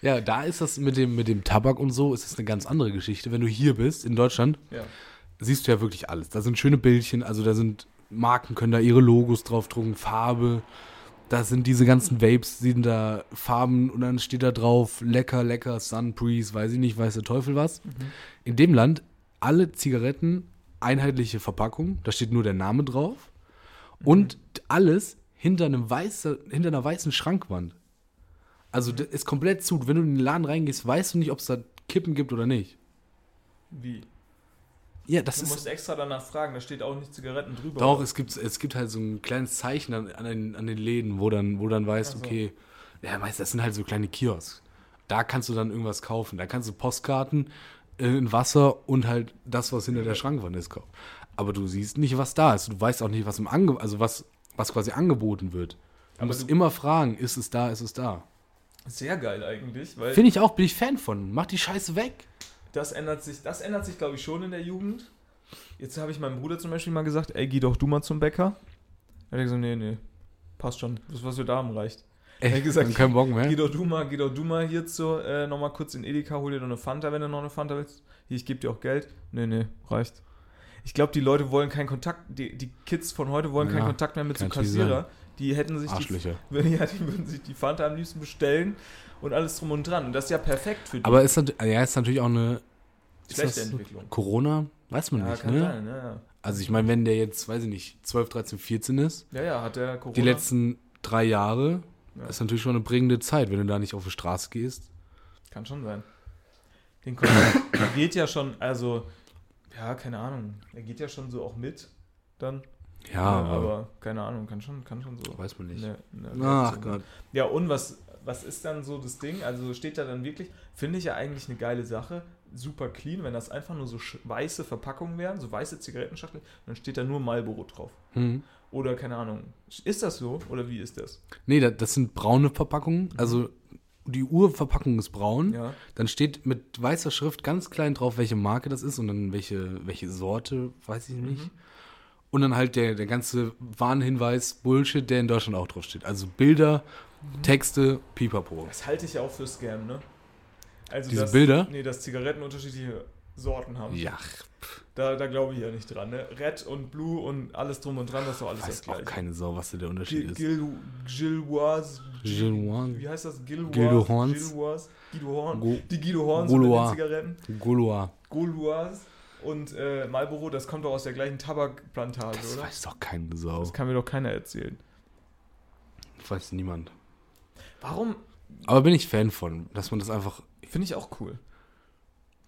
Ja, da ist das mit dem, mit dem Tabak und so, ist das eine ganz andere Geschichte. Wenn du hier bist, in Deutschland, Ja. siehst du ja wirklich alles. Da sind schöne Bildchen, also da sind Marken, können da ihre Logos draufdrucken, Farbe. Da sind diese ganzen Vapes, sind da Farben und dann steht da drauf, lecker, lecker, Sun Breeze, weiß ich nicht, weiß der Teufel was. In dem Land alle Zigaretten, einheitliche Verpackung, da steht nur der Name drauf. Und alles hinter, einem weiße, hinter einer weißen Schrankwand. Also das ist komplett zu. Wenn du in den Laden reingehst, weißt du nicht, ob es da Kippen gibt oder nicht. Wie? Ja, das Du ist. musst extra danach fragen, da steht auch nicht Zigaretten drüber. Doch, es gibt, es gibt halt so ein kleines Zeichen an, an, den, an den Läden, wo dann, wo dann weißt, so. okay, ja, meist, das sind halt so kleine Kiosks. Da kannst du dann irgendwas kaufen. Da kannst du Postkarten, äh, ein Wasser und halt das, was hinter der Schrankwand ist, kaufen. Aber du siehst nicht, was da ist. Du weißt auch nicht, was im Ange also was, was quasi angeboten wird. Du Aber musst du- immer fragen, ist es da, ist es da. Sehr geil eigentlich, weil Finde ich auch, bin ich Fan von. Mach die Scheiße weg. Das ändert sich, das ändert sich, glaube ich, schon in der Jugend. Jetzt habe ich meinem Bruder zum Beispiel mal gesagt, ey, geh doch du mal zum Bäcker. Er hat gesagt, nee, nee, passt schon. Das, was wir da haben, reicht. Ey, Ehrlich gesagt, dann kein Bock Geh mehr. doch du mal, geh doch du mal hierzu, äh, nochmal kurz in Edeka, hol dir noch eine Fanta, wenn du noch eine Fanta willst. Hier, ich gebe dir auch Geld. Nee, nee, reicht. Ich glaube, die Leute wollen keinen Kontakt, die, die Kids von heute wollen Ja, keinen Kontakt mehr mit so Kassierer. Die hätten sich die, ja, die würden sich die Fanta am liebsten bestellen und alles drum und dran. Und das ist ja perfekt für die. Aber ist, ja, ist natürlich auch eine Schlechte Entwicklung. Corona, weiß man Ja, nicht, kann ne? sein, ja, ja. Also ich meine, wenn der jetzt, weiß ich nicht, 12, 13, 14 ist, Ja, ja, hat der Corona. die letzten drei Jahre, Ja. ist natürlich schon eine prägende Zeit, wenn du da nicht auf die Straße gehst. Kann schon sein. Den Kontakt geht ja schon, also, ja, keine Ahnung. Er geht ja schon so auch mit, dann. Ja, Ja, aber, aber keine Ahnung, kann schon, kann schon so. weiß man nicht. eine- eine Ach Gott. Ja, und was, was ist dann so das Ding? Also steht da dann wirklich, finde ich ja eigentlich eine geile Sache, super clean, wenn das einfach nur so weiße Verpackungen wären, so weiße Zigarettenschachtel, dann steht da nur Marlboro drauf. Hm. Oder keine Ahnung. Ist das so oder wie ist das? Nee, das, sind braune Verpackungen. Also die Urverpackung ist braun. Ja. Dann steht mit weißer Schrift ganz klein drauf, welche Marke das ist und dann welche, welche Sorte, weiß ich nicht. Und dann halt der, der ganze Warnhinweis, Bullshit, der in Deutschland auch drauf steht. Also Bilder, Texte, pipapo. Das halte ich ja auch für Scam, ne? Also Diese dass, Bilder? Nee, dass Zigaretten unterschiedliche Sorten haben. Ja, Da, da glaube ich ja nicht dran, ne? Red und Blue und alles drum und dran, das ist doch alles das weiß auch gleiche. keine Sau, was da der Unterschied Gil, ist. Gil, Gilloise. Gilloise. Wie heißt das? Gilloise. Guido Horns. Gilloise. Guido Horn. Go- Die Guido Horns den Zigaretten. Gaulois. Gauloise und äh, Marlboro, das kommt doch aus der gleichen Tabakplantage, Das oder? weiß doch keine Sau. Das kann mir doch keiner erzählen. Das weiß niemand. Warum? Aber bin ich Fan von, dass man das einfach. Finde ich auch cool.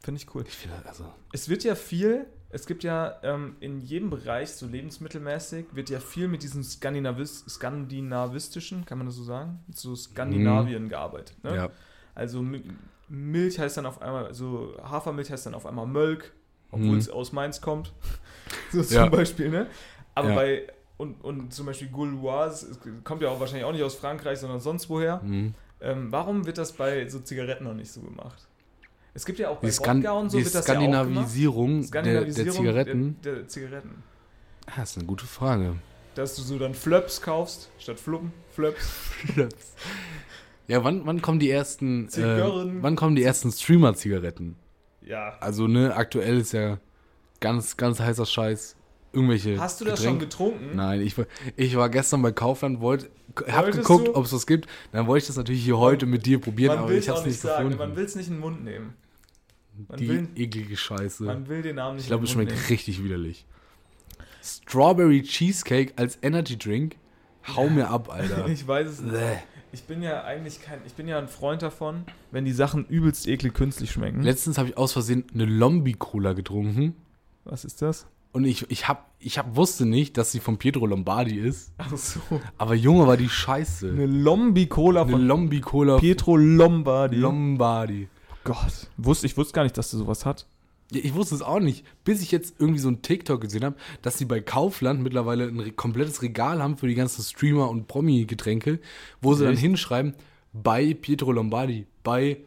Finde ich cool. Ich finde, also. Es wird ja viel, es gibt ja ähm, in jedem Bereich, so lebensmittelmäßig, wird ja viel mit diesen Skandinavis skandinavistischen, kann man das so sagen? Mit so Skandinavien gearbeitet. Ne? Ja. Also Mi- Milch heißt dann auf einmal, so Hafermilch heißt dann auf einmal Mölk, obwohl Mhm. es aus Mainz kommt. so zum Ja. Beispiel, ne? Aber Ja. bei, und, und zum Beispiel Gauloise, kommt ja auch wahrscheinlich auch nicht aus Frankreich, sondern sonst woher. Mhm. Ähm, warum wird das bei so Zigaretten noch nicht so gemacht? Es gibt ja auch bei Wodka und so die wird das ja auch gemacht. Skandinavisierung, der, Skandinavisierung der Zigaretten. Der, der Zigaretten. Ah, das ist eine gute Frage. Dass du so dann Flöps kaufst, statt Fluppen, Flöps. Ja, wann, wann kommen die ersten. Äh, Zigarren. wann kommen die ersten Streamer-Zigaretten? Ja. Also, ne, aktuell ist ja ganz, ganz heißer Scheiß. Irgendwelche. Hast du das schon Getränke. getrunken? Nein, ich, war- ich war gestern bei Kaufland, wollte, hab Wolltest geguckt, ob es was gibt. Dann wollte ich das natürlich hier heute mit dir probieren, Man aber will ich es hab's nicht sagen, gefunden. man will es nicht in den Mund nehmen. man die will- eklige Scheiße. Man will den Namen nicht ich glaube, es schmeckt Mund richtig widerlich. Strawberry Cheesecake als Energy Drink. Hau mir ab, Alter. nehmen. Ich weiß es nicht. Bäh. Ich bin ja eigentlich kein, ich bin ja ein Freund davon, wenn die Sachen übelst eklig künstlich schmecken. Letztens habe ich aus Versehen eine Lombi-Cola getrunken. Was ist das? Und ich, ich, hab, ich hab, wusste nicht, dass sie von Pietro Lombardi ist. Ach so. Aber Junge, war die scheiße. Eine Lombi-Cola Eine von Lombi-Cola Pietro Lombardi. Lombardi. Gott. Wusste, ich wusste gar nicht, dass der sowas hat. Ja, ich wusste es auch nicht, bis ich jetzt irgendwie so ein TikTok gesehen habe, dass sie bei Kaufland mittlerweile ein komplettes Regal haben für die ganzen Streamer und Promi-Getränke, wo sie dann Echt? hinschreiben, bei Pietro Lombardi, bei,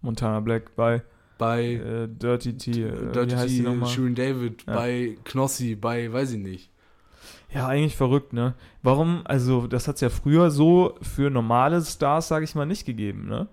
Montana Black bei. Bei Äh, Dirty T. Äh, Dirty wie heißt die T? Shirin David, Ja. bei Knossi, bei, weiß ich nicht. Ja, eigentlich verrückt, ne? Warum, also das hat es ja früher so für normale Stars, sage ich mal, nicht gegeben, ne?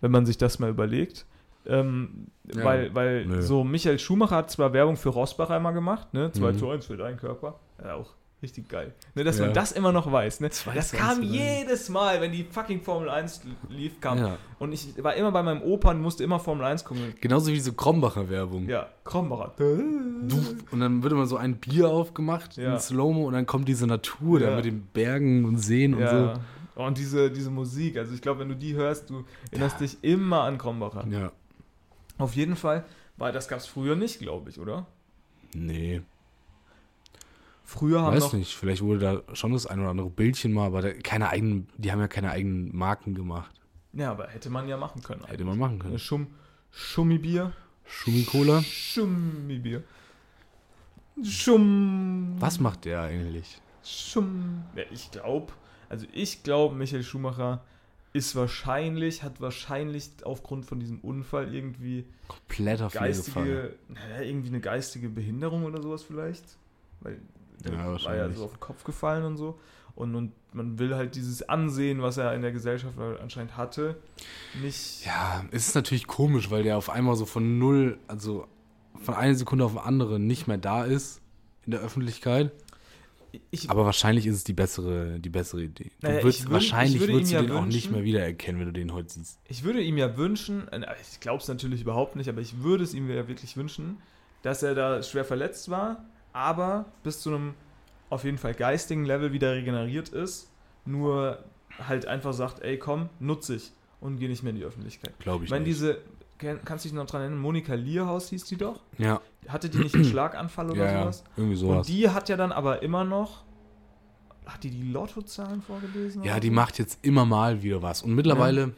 Wenn man sich das mal überlegt. Ähm, Ja, weil weil nö. so Michael Schumacher hat zwar Werbung für Rossbach einmal gemacht, ne? 2 Mhm. zu 1 für deinen Körper. Ja, auch richtig geil. Ne, dass Ja. man das immer noch weiß, ne? Das zu kam jedes Mal, wenn die fucking Formel 1 lief, kam. Ja. Und ich war immer bei meinem Opa und musste immer Formel 1 gucken. Genauso wie diese Krombacher Werbung. Ja, Krombacher. Und dann wird immer so ein Bier aufgemacht Ja. in Slow-Mo und dann kommt diese Natur da Ja. mit den Bergen und Seen und Ja. Und diese, diese Musik, also ich glaube, wenn du die hörst, du erinnerst dich immer an Krombacher. so. Ja. Auf jeden Fall, weil das gab es früher nicht, glaube ich, oder? Nee, Früher haben weiß noch. nicht. Vielleicht wurde da schon das ein oder andere Bildchen mal, aber da, keine eigenen, die haben ja keine eigenen Marken gemacht. Ja, aber hätte man ja machen können. Hätte man machen können. Schum, Schummibier. Schumi-Cola? Schummibier. Schum. Was macht der eigentlich? Schum. Ja, ich glaube, also ich glaube, Michael Schumacher ist wahrscheinlich, hat wahrscheinlich aufgrund von diesem Unfall irgendwie Kompletter geistige, naja, irgendwie eine geistige Behinderung oder sowas vielleicht. Weil der Ja, war ja so auf den Kopf gefallen und so. Und, und man will halt dieses Ansehen, was er in der Gesellschaft anscheinend hatte, nicht. Ja, es ist natürlich komisch, weil der auf einmal so von null, also von einer Sekunde auf die andere nicht mehr da ist in der Öffentlichkeit. Ich, Aber wahrscheinlich ist es die bessere, die bessere Idee. Du Naja, würdest, ich würd- wahrscheinlich ich würde würdest du ja den auch nicht wünschen- mehr wiedererkennen, wenn du den heute siehst. ich würde ihm ja wünschen, äh, ich glaube es natürlich überhaupt nicht, aber ich würde es ihm ja wirklich wünschen, dass er da schwer verletzt war, aber bis zu einem auf jeden Fall geistigen Level wieder regeneriert ist, nur halt einfach sagt, ey komm, nutze ich und geh nicht mehr in die Öffentlichkeit. Glaube Ich ich meine, nicht. diese, kannst du dich noch dran erinnern, Monika Lierhaus hieß die doch? ja, Hatte die nicht einen Schlaganfall oder ja, ja, sowas? irgendwie Und sowas. die hat ja dann aber immer noch, hat die die Lottozahlen vorgelesen? ja, die macht jetzt immer mal wieder was. Und mittlerweile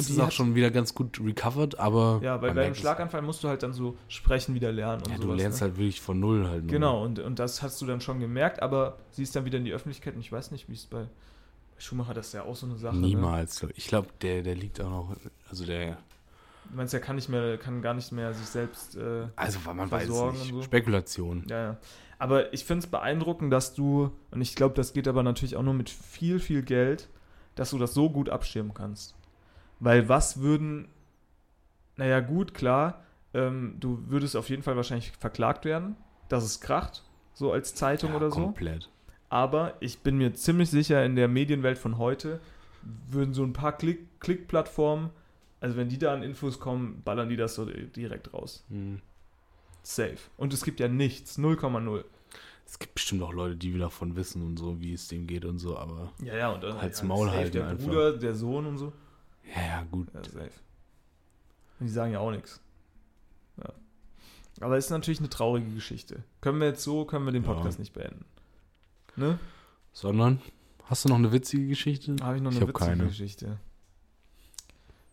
ist es auch schon wieder ganz gut recovered, aber Ja, weil bei einem. Schlaganfall musst du halt dann so sprechen wieder lernen und ja, du sowas. lernst ne? halt wirklich von null halt. nur. Genau, und, und das hast du dann schon gemerkt, aber sie ist dann wieder in die Öffentlichkeit und ich weiß nicht, wie es bei, Schumacher, das ist ja auch so eine Sache. Ne? Niemals. Ich glaube, der, der liegt auch noch, also der, Du meinst, er kann nicht mehr, kann gar nicht mehr sich selbst, äh, also weil man weiß nicht. so. Spekulation. ja, ja. Aber ich finde es beeindruckend, dass du, und ich glaube, das geht aber natürlich auch nur mit viel, viel Geld, dass du das so gut abschirmen kannst. Weil was würden, naja gut, klar, ähm, du würdest auf jeden Fall wahrscheinlich verklagt werden, dass es kracht, so als Zeitung Ja, oder so. komplett. Aber ich bin mir ziemlich sicher, in der Medienwelt von heute würden so ein paar Klick- Klick-Plattformen, also wenn die da an Infos kommen, ballern die das so direkt raus. Hm. Safe. Und es gibt ja nichts, 0,0. Es gibt bestimmt auch Leute, die davon wissen und so, wie es dem geht und so, aber Ja, ja, und dann Halt's ja, Maul halten Der einfach. Bruder, der Sohn und so. Ja, ja, gut. Ja, safe. Und die sagen ja auch nichts. Ja. Aber es ist natürlich eine traurige Geschichte. Können wir jetzt so, können wir den Ja. Podcast nicht beenden. Ne? Sondern, hast du noch eine witzige Geschichte? Habe ich noch Ich eine hab witzige keine. Geschichte?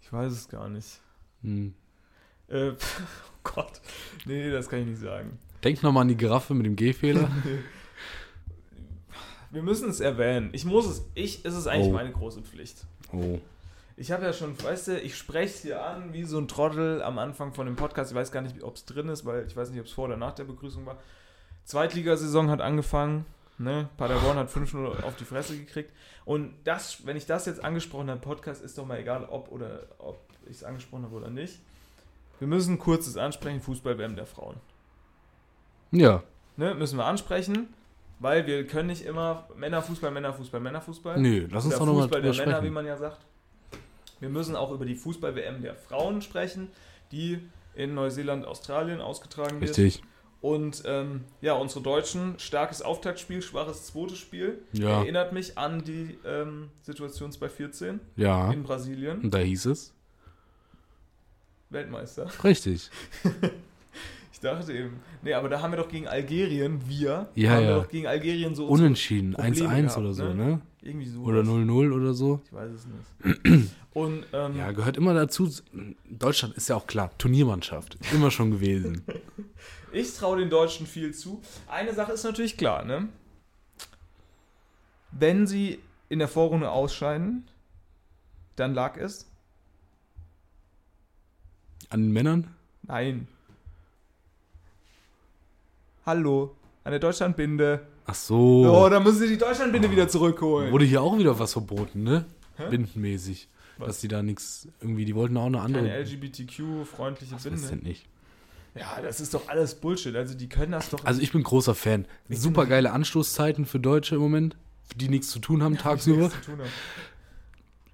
Ich weiß es gar nicht. Hm. Äh, oh Gott. Nee, das kann ich nicht sagen. Denk nochmal an die Giraffe mit dem G-Fehler. Wir müssen es erwähnen. Ich muss es. Ich, es ist eigentlich Oh. meine große Pflicht. oh. Ich habe ja schon, weißt du, ich spreche es hier an wie so ein Trottel am Anfang von dem Podcast. Ich weiß gar nicht, ob es drin ist, weil ich weiß nicht, ob es vor oder nach der Begrüßung war. Zweitligasaison hat angefangen. Ne? Paderborn hat 5-0 auf die Fresse gekriegt. Und das, wenn ich das jetzt angesprochen habe, Podcast, ist doch mal egal, ob oder ob ich es angesprochen habe oder nicht. Wir müssen kurzes ansprechen, Fußball-WM der Frauen. Ja, Ne? Müssen wir ansprechen, weil wir können nicht immer Männerfußball, Männerfußball, Männerfußball. nö, lass uns Oder doch nochmal Fußball der Männer, wie man ja sagt. Wir müssen auch über die Fußball-WM der Frauen sprechen, die in Neuseeland, Australien ausgetragen wird. Richtig. Und ähm, ja, unsere Deutschen, starkes Auftaktspiel, schwaches zweites Spiel. Ja. Erinnert mich an die ähm, Situation 2014 Ja, in Brasilien. und da hieß es. Weltmeister. Richtig. Ich dachte eben. Nee, aber da haben wir doch gegen Algerien, wir, Ja, haben ja. wir doch gegen Algerien so Unentschieden. Probleme 1-1 gehabt, oder so, ne? ne? irgendwie so. Oder 0-0 oder so. Ich weiß es nicht. Und ähm, Ja, gehört immer dazu. Deutschland ist ja auch klar, Turniermannschaft. Immer schon gewesen. Ich traue den Deutschen viel zu. Eine Sache ist natürlich klar, ne? Wenn sie in der Vorrunde ausscheiden, dann lag es An den Männern? Nein. Hallo, der Deutschlandbinde. Ach so. Oh, da müssen sie die Deutschlandbinde wieder zurückholen. Wurde hier auch wieder was verboten, ne? Hä? Bindenmäßig. Was? Dass die da nichts, irgendwie, die wollten auch eine andere. Keine LGBTQ-freundliche Was ist denn Binde. nicht? Ja, das ist doch alles Bullshit. Also die können das doch. Also ich bin großer Fan. Super geile Anstoßzeiten für Deutsche im Moment, die nichts zu tun haben tagsüber. tun haben.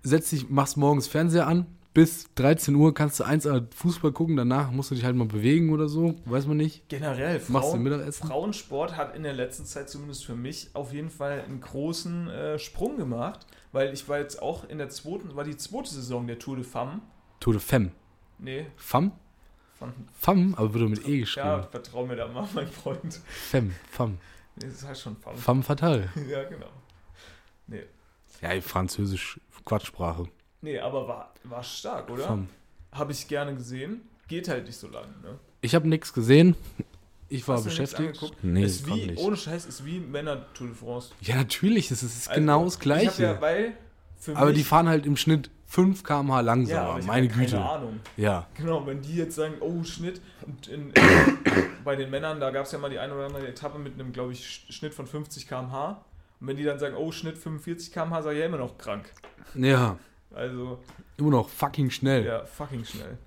Setz dich, machst morgens Fernseher an, bis 13 Uhr kannst du 1 Fußball gucken, danach musst du dich halt mal bewegen oder so, weiß man nicht. Generell, Machst du Frauen, Mittagessen? Frauensport hat in der letzten Zeit zumindest für mich auf jeden Fall einen großen äh, Sprung gemacht, weil ich war jetzt auch in der zweiten, war die zweite Saison der Tour de Femme. Tour de Femme. Nee, Femme? Femme, aber würde mit E ja, geschrieben. vertrau mir da mal, mein Freund. Femme, Femme. Nee, das heißt schon Femme. Femme fatale. Ja, genau. Nee. Ja, französisch Quatschsprache. Nee, aber war, war stark, oder? Femme. Habe ich gerne gesehen. Geht halt nicht so lange, ne? Ich habe nichts gesehen. Ich war Hast beschäftigt. Nee, ist wie, nicht. ohne Scheiß, ist wie Männer Tour de France. Ja, natürlich, das ist, Also, genau das Ich Gleiche. hab ja, weil aber die fahren halt im Schnitt 5 km/h langsamer. ja, aber ich hab Meine keine Güte. Ahnung. Ja. Genau, wenn die jetzt sagen, oh, Schnitt, und in, bei den Männern, da gab es ja mal die eine oder andere Etappe mit einem, glaube ich, Sch- Schnitt von 50 km/h. Und wenn die dann sagen, oh, Schnitt 45 km/h, ich ja immer noch krank. Ja. Also, Immer noch fucking schnell. Ja, ja, fucking schnell.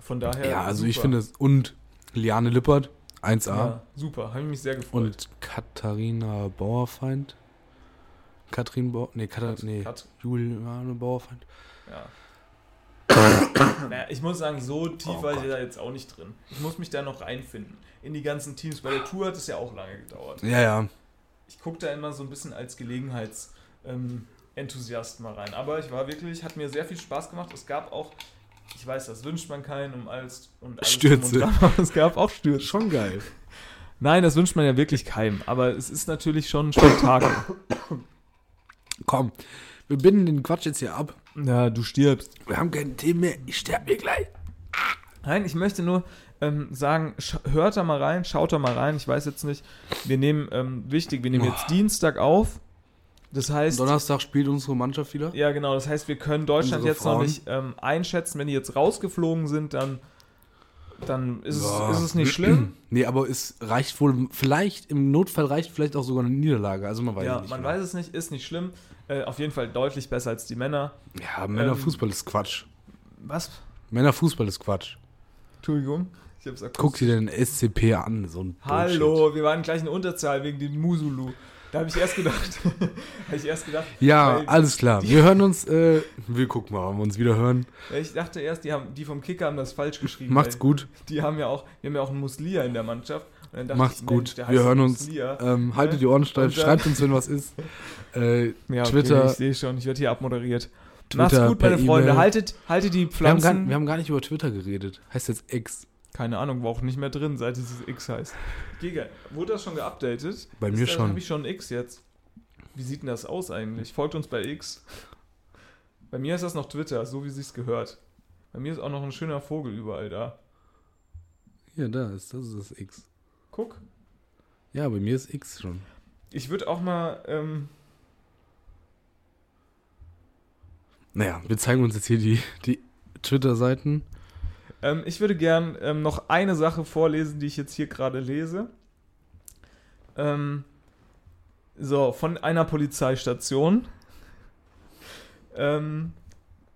Von daher. also ich super. finde es. Und Liane Lippert, 1A. Ja, super, habe ich mich sehr gefreut. Und Katharina Bauerfeind. Katrin Bauer. Nee, Katha, Kat- nee. Kat- Juliane Bauerfeind. Ja. naja, ich muss sagen, so tief Oh war ich Gott. da jetzt auch nicht drin. Ich muss mich da noch reinfinden. In die ganzen Teams. Bei der Tour hat es ja auch lange gedauert. Ja, ja. Ich gucke da immer so ein bisschen als Gelegenheits ähm, Enthusiast mal rein. Aber ich war wirklich, hat mir sehr viel Spaß gemacht. Es gab auch, ich weiß, das wünscht man keinen um alles und alles Stürze. und dran, es gab auch Stürze. Schon geil. Nein, das wünscht man ja wirklich keinem. Aber es ist natürlich schon ein Spektakel. Komm, wir binden den Quatsch jetzt hier ab. ja, du stirbst. Wir haben keine Themen mehr. Ich sterbe mir gleich. Nein, ich möchte nur ähm, sagen, hört da mal rein, schaut da mal rein. Ich weiß jetzt nicht, wir nehmen, ähm, wichtig, wir nehmen jetzt Dienstag auf. Das heißt, Donnerstag spielt unsere Mannschaft wieder. ja genau, das heißt, wir können Deutschland Unsere jetzt noch Frauen. nicht ähm, einschätzen. Wenn die jetzt rausgeflogen sind, dann, dann ist, Ja. es, ist es nicht schlimm. Nee, aber es reicht wohl, vielleicht, im Notfall reicht vielleicht auch sogar eine Niederlage. Also man weiß ja, es nicht. man genau. weiß es nicht, ist nicht schlimm. Äh, auf jeden Fall deutlich besser als die Männer. Ja, Männerfußball ist Quatsch. Was? Männerfußball ist Quatsch. Entschuldigung. Ich hab's Guck dir den SCP an, so ein Bullshit. Hallo, wir waren gleich in Unterzahl wegen dem Musulu. Da habe ich erst gedacht, habe ich erst gedacht, Ja, alles klar. Wir hören uns, äh, wir gucken mal, ob wir uns wieder hören. ich dachte erst, die, haben, die vom Kicker haben das falsch geschrieben. Macht's gut, Die haben ja auch, wir haben ja auch einen Muslia in der Mannschaft. Und dann dachte macht's ich, gut. Mensch, der Wir hören uns. Ähm, haltet die Ohren steif, schreibt uns, wenn was ist. Äh, Ja, okay, Twitter- ich sehe schon, ich werde hier abmoderiert. Twitter, Macht's gut, meine Freunde. E-Mail. Haltet, haltet die wir, haben Pflanzen. gar, wir haben gar nicht über Twitter geredet. Heißt jetzt X. Keine Ahnung, war auch nicht mehr drin, seit dieses X heißt. Giga, wurde das schon geupdatet? Bei Ist mir da- schon. Habe ich schon X jetzt? Wie sieht denn das aus eigentlich? Folgt uns bei X. Bei mir ist das noch Twitter, so wie sich's gehört. Bei mir ist auch noch ein schöner Vogel überall da. Ja, da ist, das ist das X. Guck. Ja, bei mir ist X schon. Ich würde auch mal, ähm, Naja, wir zeigen uns jetzt hier die, die Twitter-Seiten. Ähm, ich würde gern ähm, noch eine Sache vorlesen, die ich jetzt hier gerade lese. Ähm, so, von einer Polizeistation. Ähm,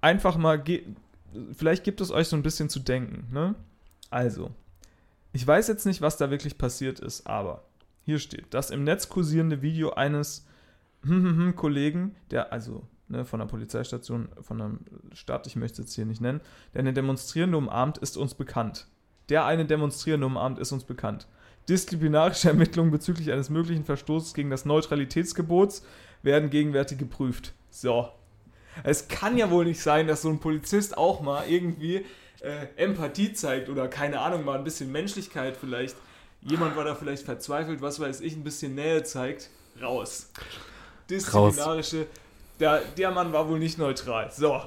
einfach mal, vielleicht gibt es euch so ein bisschen zu denken, ne? Also, ich weiß jetzt nicht, was da wirklich passiert ist, aber hier steht, das im Netz kursierende Video eines Kollegen, der, also ne, von der Polizeistation, von einer Stadt, ich möchte es jetzt hier nicht nennen, der eine Demonstrierende umarmt, ist uns bekannt. Der eine Demonstrierende umarmt, ist uns bekannt. Disziplinarische Ermittlungen bezüglich eines möglichen Verstoßes gegen das Neutralitätsgebots werden gegenwärtig geprüft. So. Es kann ja wohl nicht sein, dass so ein Polizist auch mal irgendwie äh, Empathie zeigt oder keine Ahnung, mal ein bisschen Menschlichkeit vielleicht. Jemand war da vielleicht verzweifelt, was weiß ich, ein bisschen Nähe zeigt. Raus. Disziplinarische. Der, der Mann war wohl nicht neutral. So.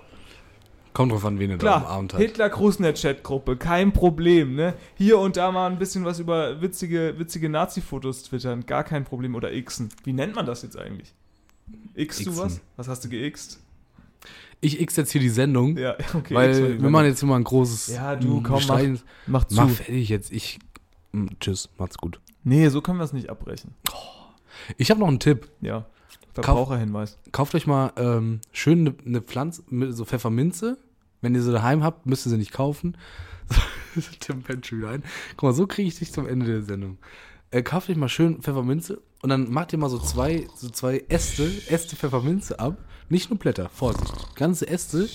Kommt drauf an, wen er da Klar, umarmt hat. Hitler Gruß in der Chatgruppe, kein Problem, ne? Hier und da mal ein bisschen was über witzige, witzige Nazi-Fotos twittern, gar kein Problem. Oder xen. Wie nennt man das jetzt eigentlich? Xst du was? Was hast du geixt? Ich x jetzt hier die Sendung, Ja, okay. weil wir machen jetzt immer ein großes. Ja, du, mm, komm, Streiten- Mach zu. Mach fertig jetzt. Ich. mm, Tschüss, macht's gut. Nee, so können wir es nicht abbrechen. Ich habe noch einen Tipp. Ja. Verbraucherhinweis. Kauft euch mal ähm, schön eine ne Pflanze, mit so Pfefferminze. Wenn ihr sie daheim habt, müsst ihr sie nicht kaufen. Tim pennt schon wieder ein. Guck mal, so kriege ich dich zum Ende der Sendung. Äh, kauft euch mal schön Pfefferminze und dann macht ihr mal so zwei, so zwei Äste, Äste Pfefferminze ab. Nicht nur Blätter, Vorsicht. Ganze Äste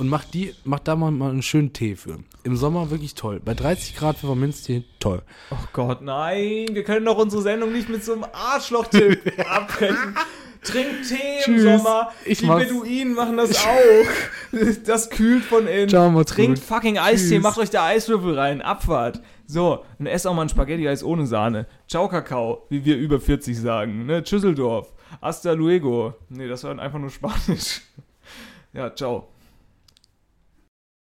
und macht die, macht da mal, mal einen schönen Tee für. Im Sommer wirklich toll. Bei 30 Grad Pfefferminztee, toll. Oh Gott, nein. Wir können doch unsere Sendung nicht mit so einem Arschloch-Tipp abbrechen. Trink Tee im Tschüss. Sommer. Ich Die mach's. Beduinen machen das auch. Das kühlt von innen. Ciao, macht's Trinkt gut. fucking Eistee, Tschüss. macht euch da Eiswürfel rein. Abfahrt. So, und esst auch mal ein Spaghetti-Eis ohne Sahne. Ciao, Kakao, wie wir über 40 sagen. Ne? Tschüsseldorf. Hasta luego. Nee, das war einfach nur Spanisch. Ja, ciao.